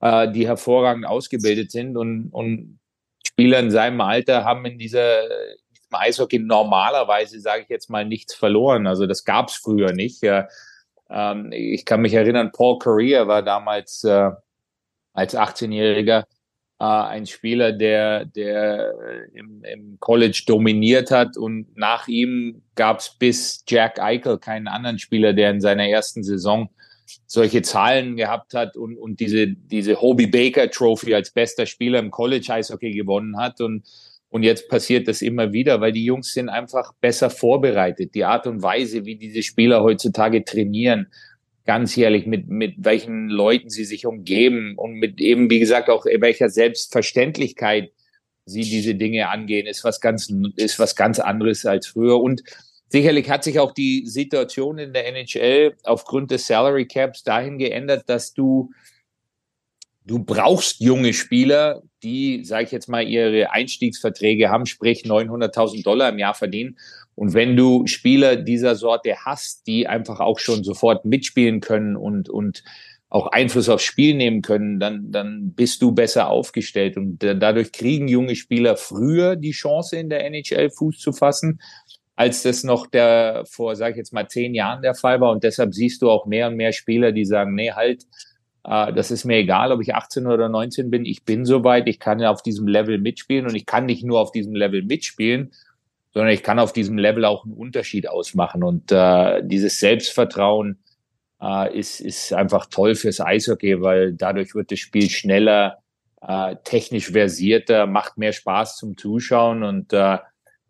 äh, die hervorragend ausgebildet sind und, und Spieler in seinem Alter haben in dieser in diesem Eishockey normalerweise, sage ich jetzt mal, nichts verloren. Also das gab es früher nicht. Ähm, ich kann mich erinnern, Paul Correa war damals äh, als 18-Jähriger äh, ein Spieler, der, der im, im College dominiert hat und nach ihm gab es bis Jack Eichel keinen anderen Spieler, der in seiner ersten Saison solche Zahlen gehabt hat und, und diese, diese Hobie Baker Trophy als bester Spieler im College Eishockey gewonnen hat. Und, und jetzt passiert das immer wieder, weil die Jungs sind einfach besser vorbereitet. Die Art und Weise, wie diese Spieler heutzutage trainieren, ganz ehrlich, mit, mit welchen Leuten sie sich umgeben und mit eben, wie gesagt, auch welcher Selbstverständlichkeit sie diese Dinge angehen, ist was ganz, ist was ganz anderes als früher. Und Sicherlich hat sich auch die Situation in der NHL aufgrund des Salary Caps dahin geändert, dass du du brauchst junge Spieler, die, sage ich jetzt mal, ihre Einstiegsverträge haben, sprich 900.000 Dollar im Jahr verdienen. Und wenn du Spieler dieser Sorte hast, die einfach auch schon sofort mitspielen können und, und auch Einfluss aufs Spiel nehmen können, dann, dann bist du besser aufgestellt. Und dadurch kriegen junge Spieler früher die Chance, in der NHL Fuß zu fassen als das noch der vor, sage ich jetzt mal, zehn Jahren der Fall war. Und deshalb siehst du auch mehr und mehr Spieler, die sagen, nee, halt, äh, das ist mir egal, ob ich 18 oder 19 bin, ich bin soweit, ich kann ja auf diesem Level mitspielen und ich kann nicht nur auf diesem Level mitspielen, sondern ich kann auf diesem Level auch einen Unterschied ausmachen. Und äh, dieses Selbstvertrauen äh, ist, ist einfach toll fürs Eishockey, weil dadurch wird das Spiel schneller, äh, technisch versierter, macht mehr Spaß zum Zuschauen und äh,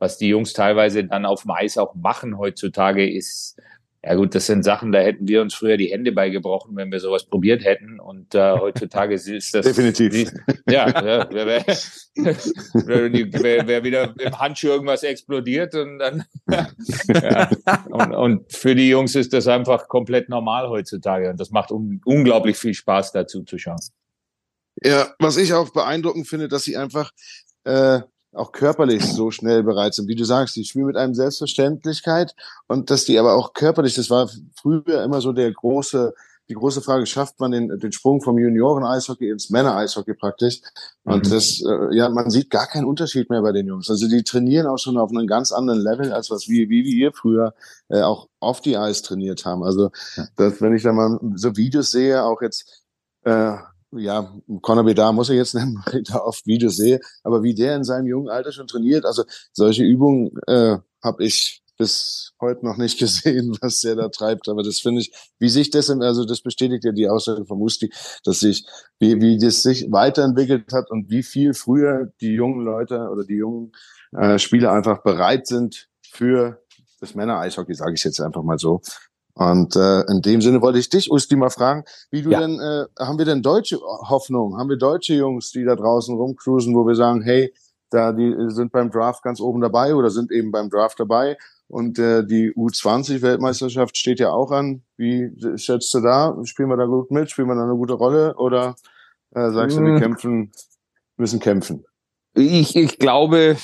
was die Jungs teilweise dann auf dem Eis auch machen heutzutage, ist, ja gut, das sind Sachen, da hätten wir uns früher die Hände beigebrochen, wenn wir sowas probiert hätten. Und äh, heutzutage ist das. Definitiv. Die, ja, ja wer, wer, wer, wer wieder im Handschuh irgendwas explodiert und dann. ja. und, und für die Jungs ist das einfach komplett normal heutzutage. Und das macht un unglaublich viel Spaß, dazu zu schauen. Ja, was ich auch beeindruckend finde, dass sie einfach äh, auch körperlich so schnell bereit sind. Wie du sagst, die spielen mit einem Selbstverständlichkeit und dass die aber auch körperlich, das war früher immer so der große, die große Frage, schafft man den, den Sprung vom Junioren-Eishockey ins Männer-Eishockey praktisch? Und mhm. das, äh, ja, man sieht gar keinen Unterschied mehr bei den Jungs. Also die trainieren auch schon auf einem ganz anderen Level, als was wir, wie wir früher äh, auch auf die Eis trainiert haben. Also, das, wenn ich da mal so Videos sehe, auch jetzt, äh, ja, Conor Bedard muss ich jetzt nennen, weil ich da oft Videos sehe, aber wie der in seinem jungen Alter schon trainiert, also solche Übungen äh, habe ich bis heute noch nicht gesehen, was der da treibt. Aber das finde ich, wie sich das, also das bestätigt ja die Aussage von Musti, dass sich, wie, wie das sich weiterentwickelt hat und wie viel früher die jungen Leute oder die jungen äh, Spieler einfach bereit sind für das Männer-Eishockey, sage ich jetzt einfach mal so. Und äh, in dem Sinne wollte ich dich, Usti, mal fragen, wie du ja. denn, äh, haben wir denn deutsche Hoffnung? Haben wir deutsche Jungs, die da draußen rumcruisen, wo wir sagen, hey, da die sind beim Draft ganz oben dabei oder sind eben beim Draft dabei? Und äh, die U20-Weltmeisterschaft steht ja auch an. Wie schätzt du da? Spielen wir da gut mit? Spielen wir da eine gute Rolle? Oder äh, sagst du, wir hm. kämpfen, müssen kämpfen? Ich, ich glaube,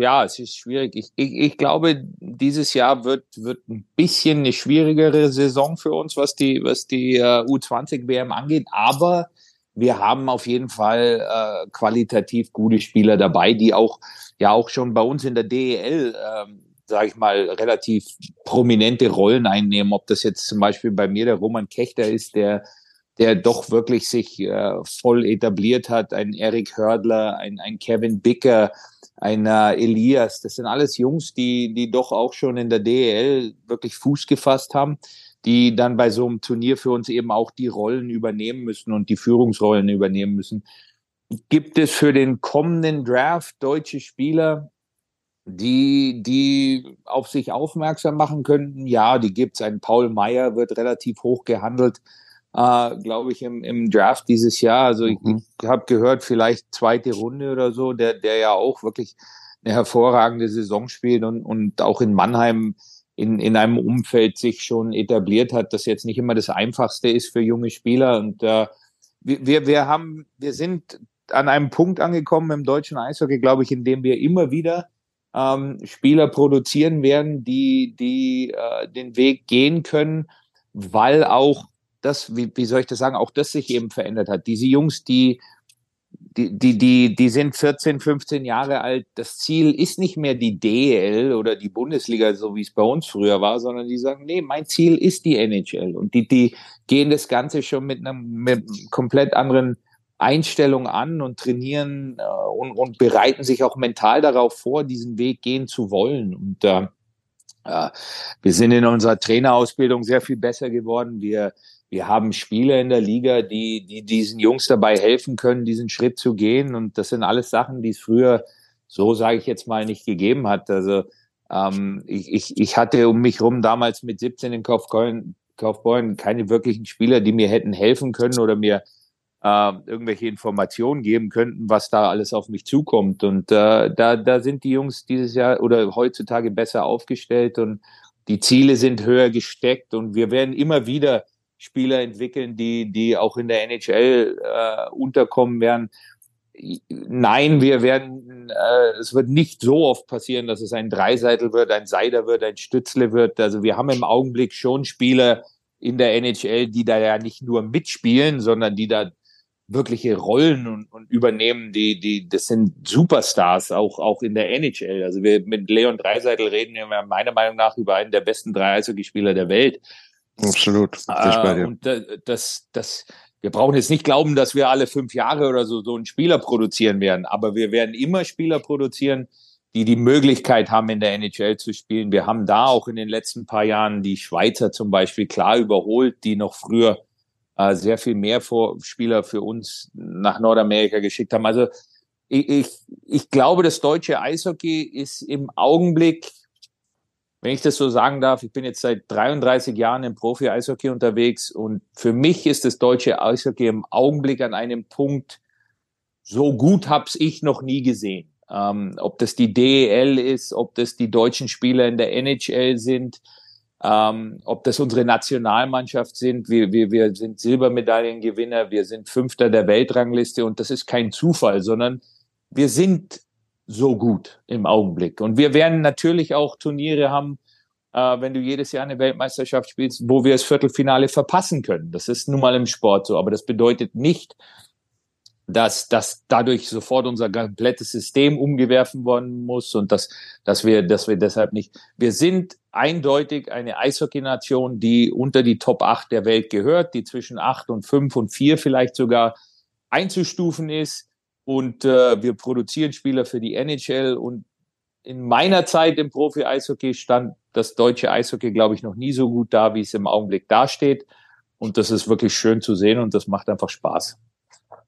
ja, es ist schwierig. Ich, ich, ich glaube, dieses Jahr wird, wird ein bisschen eine schwierigere Saison für uns, was die, was die uh, U20 WM angeht. Aber wir haben auf jeden Fall äh, qualitativ gute Spieler dabei, die auch ja auch schon bei uns in der DEL, ähm, sage ich mal, relativ prominente Rollen einnehmen. Ob das jetzt zum Beispiel bei mir der Roman Kechter ist, der der doch wirklich sich äh, voll etabliert hat, ein Erik Hördler, ein, ein Kevin Bicker, ein äh, Elias. Das sind alles Jungs, die die doch auch schon in der DEL wirklich Fuß gefasst haben die dann bei so einem Turnier für uns eben auch die Rollen übernehmen müssen und die Führungsrollen übernehmen müssen. Gibt es für den kommenden Draft deutsche Spieler, die, die auf sich aufmerksam machen könnten? Ja, die gibt's. Ein Paul Meyer wird relativ hoch gehandelt, äh, glaube ich, im, im Draft dieses Jahr. Also ich, Mhm. ich habe gehört, vielleicht zweite Runde oder so, der, der ja auch wirklich eine hervorragende Saison spielt und, und auch in Mannheim in, in einem Umfeld sich schon etabliert hat, das jetzt nicht immer das Einfachste ist für junge Spieler. Und äh, wir, wir, wir haben, wir sind an einem Punkt angekommen im deutschen Eishockey, glaube ich, in dem wir immer wieder ähm, Spieler produzieren werden, die, die äh, den Weg gehen können, weil auch das, wie, wie soll ich das sagen, auch das sich eben verändert hat. Diese Jungs, die die, die, die, die sind 14, 15 Jahre alt. Das Ziel ist nicht mehr die DL oder die Bundesliga, so wie es bei uns früher war, sondern die sagen, nee, mein Ziel ist die NHL. Und die, die gehen das Ganze schon mit einem, mit komplett anderen Einstellung an und trainieren äh, und, und bereiten sich auch mental darauf vor, diesen Weg gehen zu wollen. Und äh, äh, wir sind in unserer Trainerausbildung sehr viel besser geworden. Wir wir haben Spieler in der Liga, die, die diesen Jungs dabei helfen können, diesen Schritt zu gehen. Und das sind alles Sachen, die es früher, so sage ich jetzt mal, nicht gegeben hat. Also ähm, ich, ich, ich hatte um mich rum damals mit 17 in Kaufbeuren, Kaufbeuren keine wirklichen Spieler, die mir hätten helfen können oder mir äh, irgendwelche Informationen geben könnten, was da alles auf mich zukommt. Und äh, da, da sind die Jungs dieses Jahr oder heutzutage besser aufgestellt und die Ziele sind höher gesteckt und wir werden immer wieder Spieler entwickeln, die, die auch in der NHL äh, unterkommen werden. Nein, wir werden, äh, es wird nicht so oft passieren, dass es ein Dreiseitel wird, ein Seider wird, ein Stützle wird. Also wir haben im Augenblick schon Spieler in der NHL, die da ja nicht nur mitspielen, sondern die da wirkliche Rollen und, und übernehmen, die, die, das sind Superstars, auch, auch in der NHL. Also wir mit Leon Dreiseitel reden wir meiner Meinung nach über einen der besten drei Eishockeyspieler der Welt. Absolut. Äh, und das, das, wir brauchen jetzt nicht glauben, dass wir alle fünf Jahre oder so so einen Spieler produzieren werden, aber wir werden immer Spieler produzieren, die die Möglichkeit haben, in der NHL zu spielen. Wir haben da auch in den letzten paar Jahren die Schweizer zum Beispiel klar überholt, die noch früher äh, sehr viel mehr vor Spieler für uns nach Nordamerika geschickt haben. Also ich, ich, ich glaube, das deutsche Eishockey ist im Augenblick wenn ich das so sagen darf, ich bin jetzt seit 33 Jahren im Profi-Eishockey unterwegs und für mich ist das deutsche Eishockey im Augenblick an einem Punkt, so gut hab's ich noch nie gesehen. Ähm, ob das die DEL ist, ob das die deutschen Spieler in der NHL sind, ähm, ob das unsere Nationalmannschaft sind. Wir, wir, wir sind Silbermedaillengewinner, wir sind Fünfter der Weltrangliste und das ist kein Zufall, sondern wir sind so gut im Augenblick. Und wir werden natürlich auch Turniere haben, äh, wenn du jedes Jahr eine Weltmeisterschaft spielst, wo wir das Viertelfinale verpassen können. Das ist nun mal im Sport so. Aber das bedeutet nicht, dass, dass dadurch sofort unser komplettes System umgewerfen worden muss und dass, dass wir, dass wir deshalb nicht. Wir sind eindeutig eine Eishockey-Nation, die unter die Top 8 der Welt gehört, die zwischen 8 und 5 und 4 vielleicht sogar einzustufen ist. Und äh, wir produzieren Spieler für die NHL. Und in meiner Zeit im Profi-Eishockey stand das deutsche Eishockey, glaube ich, noch nie so gut da, wie es im Augenblick dasteht. Und das ist wirklich schön zu sehen und das macht einfach Spaß.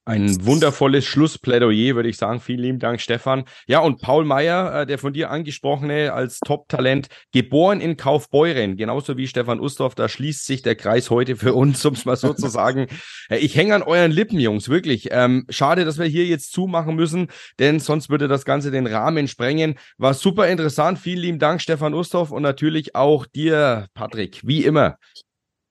Ein wundervolles Schlussplädoyer, würde ich sagen. Vielen lieben Dank, Stefan. Ja, und Paul Meyer, äh, der von dir angesprochene als Top-Talent, geboren in Kaufbeuren, genauso wie Stefan Ustorf, da schließt sich der Kreis heute für uns, um es mal so zu sagen. Äh, Ich hänge an euren Lippen, Jungs, wirklich. Ähm, schade, dass wir hier jetzt zumachen müssen, denn sonst würde das Ganze den Rahmen sprengen. War super interessant. Vielen lieben Dank, Stefan Ustorf, und natürlich auch dir, Patrick, wie immer.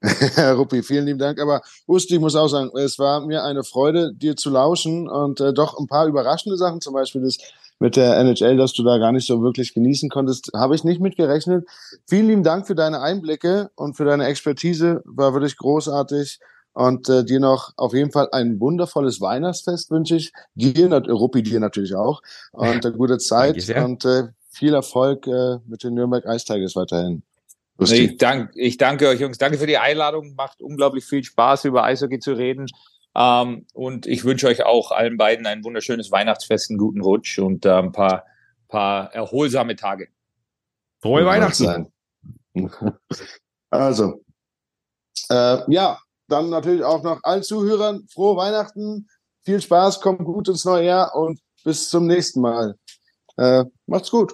Herr Ruppi, vielen lieben Dank. Aber Usti, ich muss auch sagen, es war mir eine Freude, dir zu lauschen und äh, doch ein paar überraschende Sachen, zum Beispiel das mit der NHL, dass du da gar nicht so wirklich genießen konntest, habe ich nicht mitgerechnet. Vielen lieben Dank für deine Einblicke und für deine Expertise, war wirklich großartig. Und äh, dir noch auf jeden Fall ein wundervolles Weihnachtsfest wünsche ich. Dir, Ruppi, dir natürlich auch. Und eine gute Zeit und äh, viel Erfolg äh, mit den Nürnberg Tigers weiterhin. Ich, dank, ich danke euch, Jungs. Danke für die Einladung. Macht unglaublich viel Spaß, über Eishockey zu reden. Ähm, und ich wünsche euch auch allen beiden ein wunderschönes Weihnachtsfest, einen guten Rutsch und äh, ein paar, paar erholsame Tage. Frohe Weihnachten. Also, äh, ja, dann natürlich auch noch allen Zuhörern frohe Weihnachten, viel Spaß, kommt gut ins neue Jahr und bis zum nächsten Mal. Äh, macht's gut.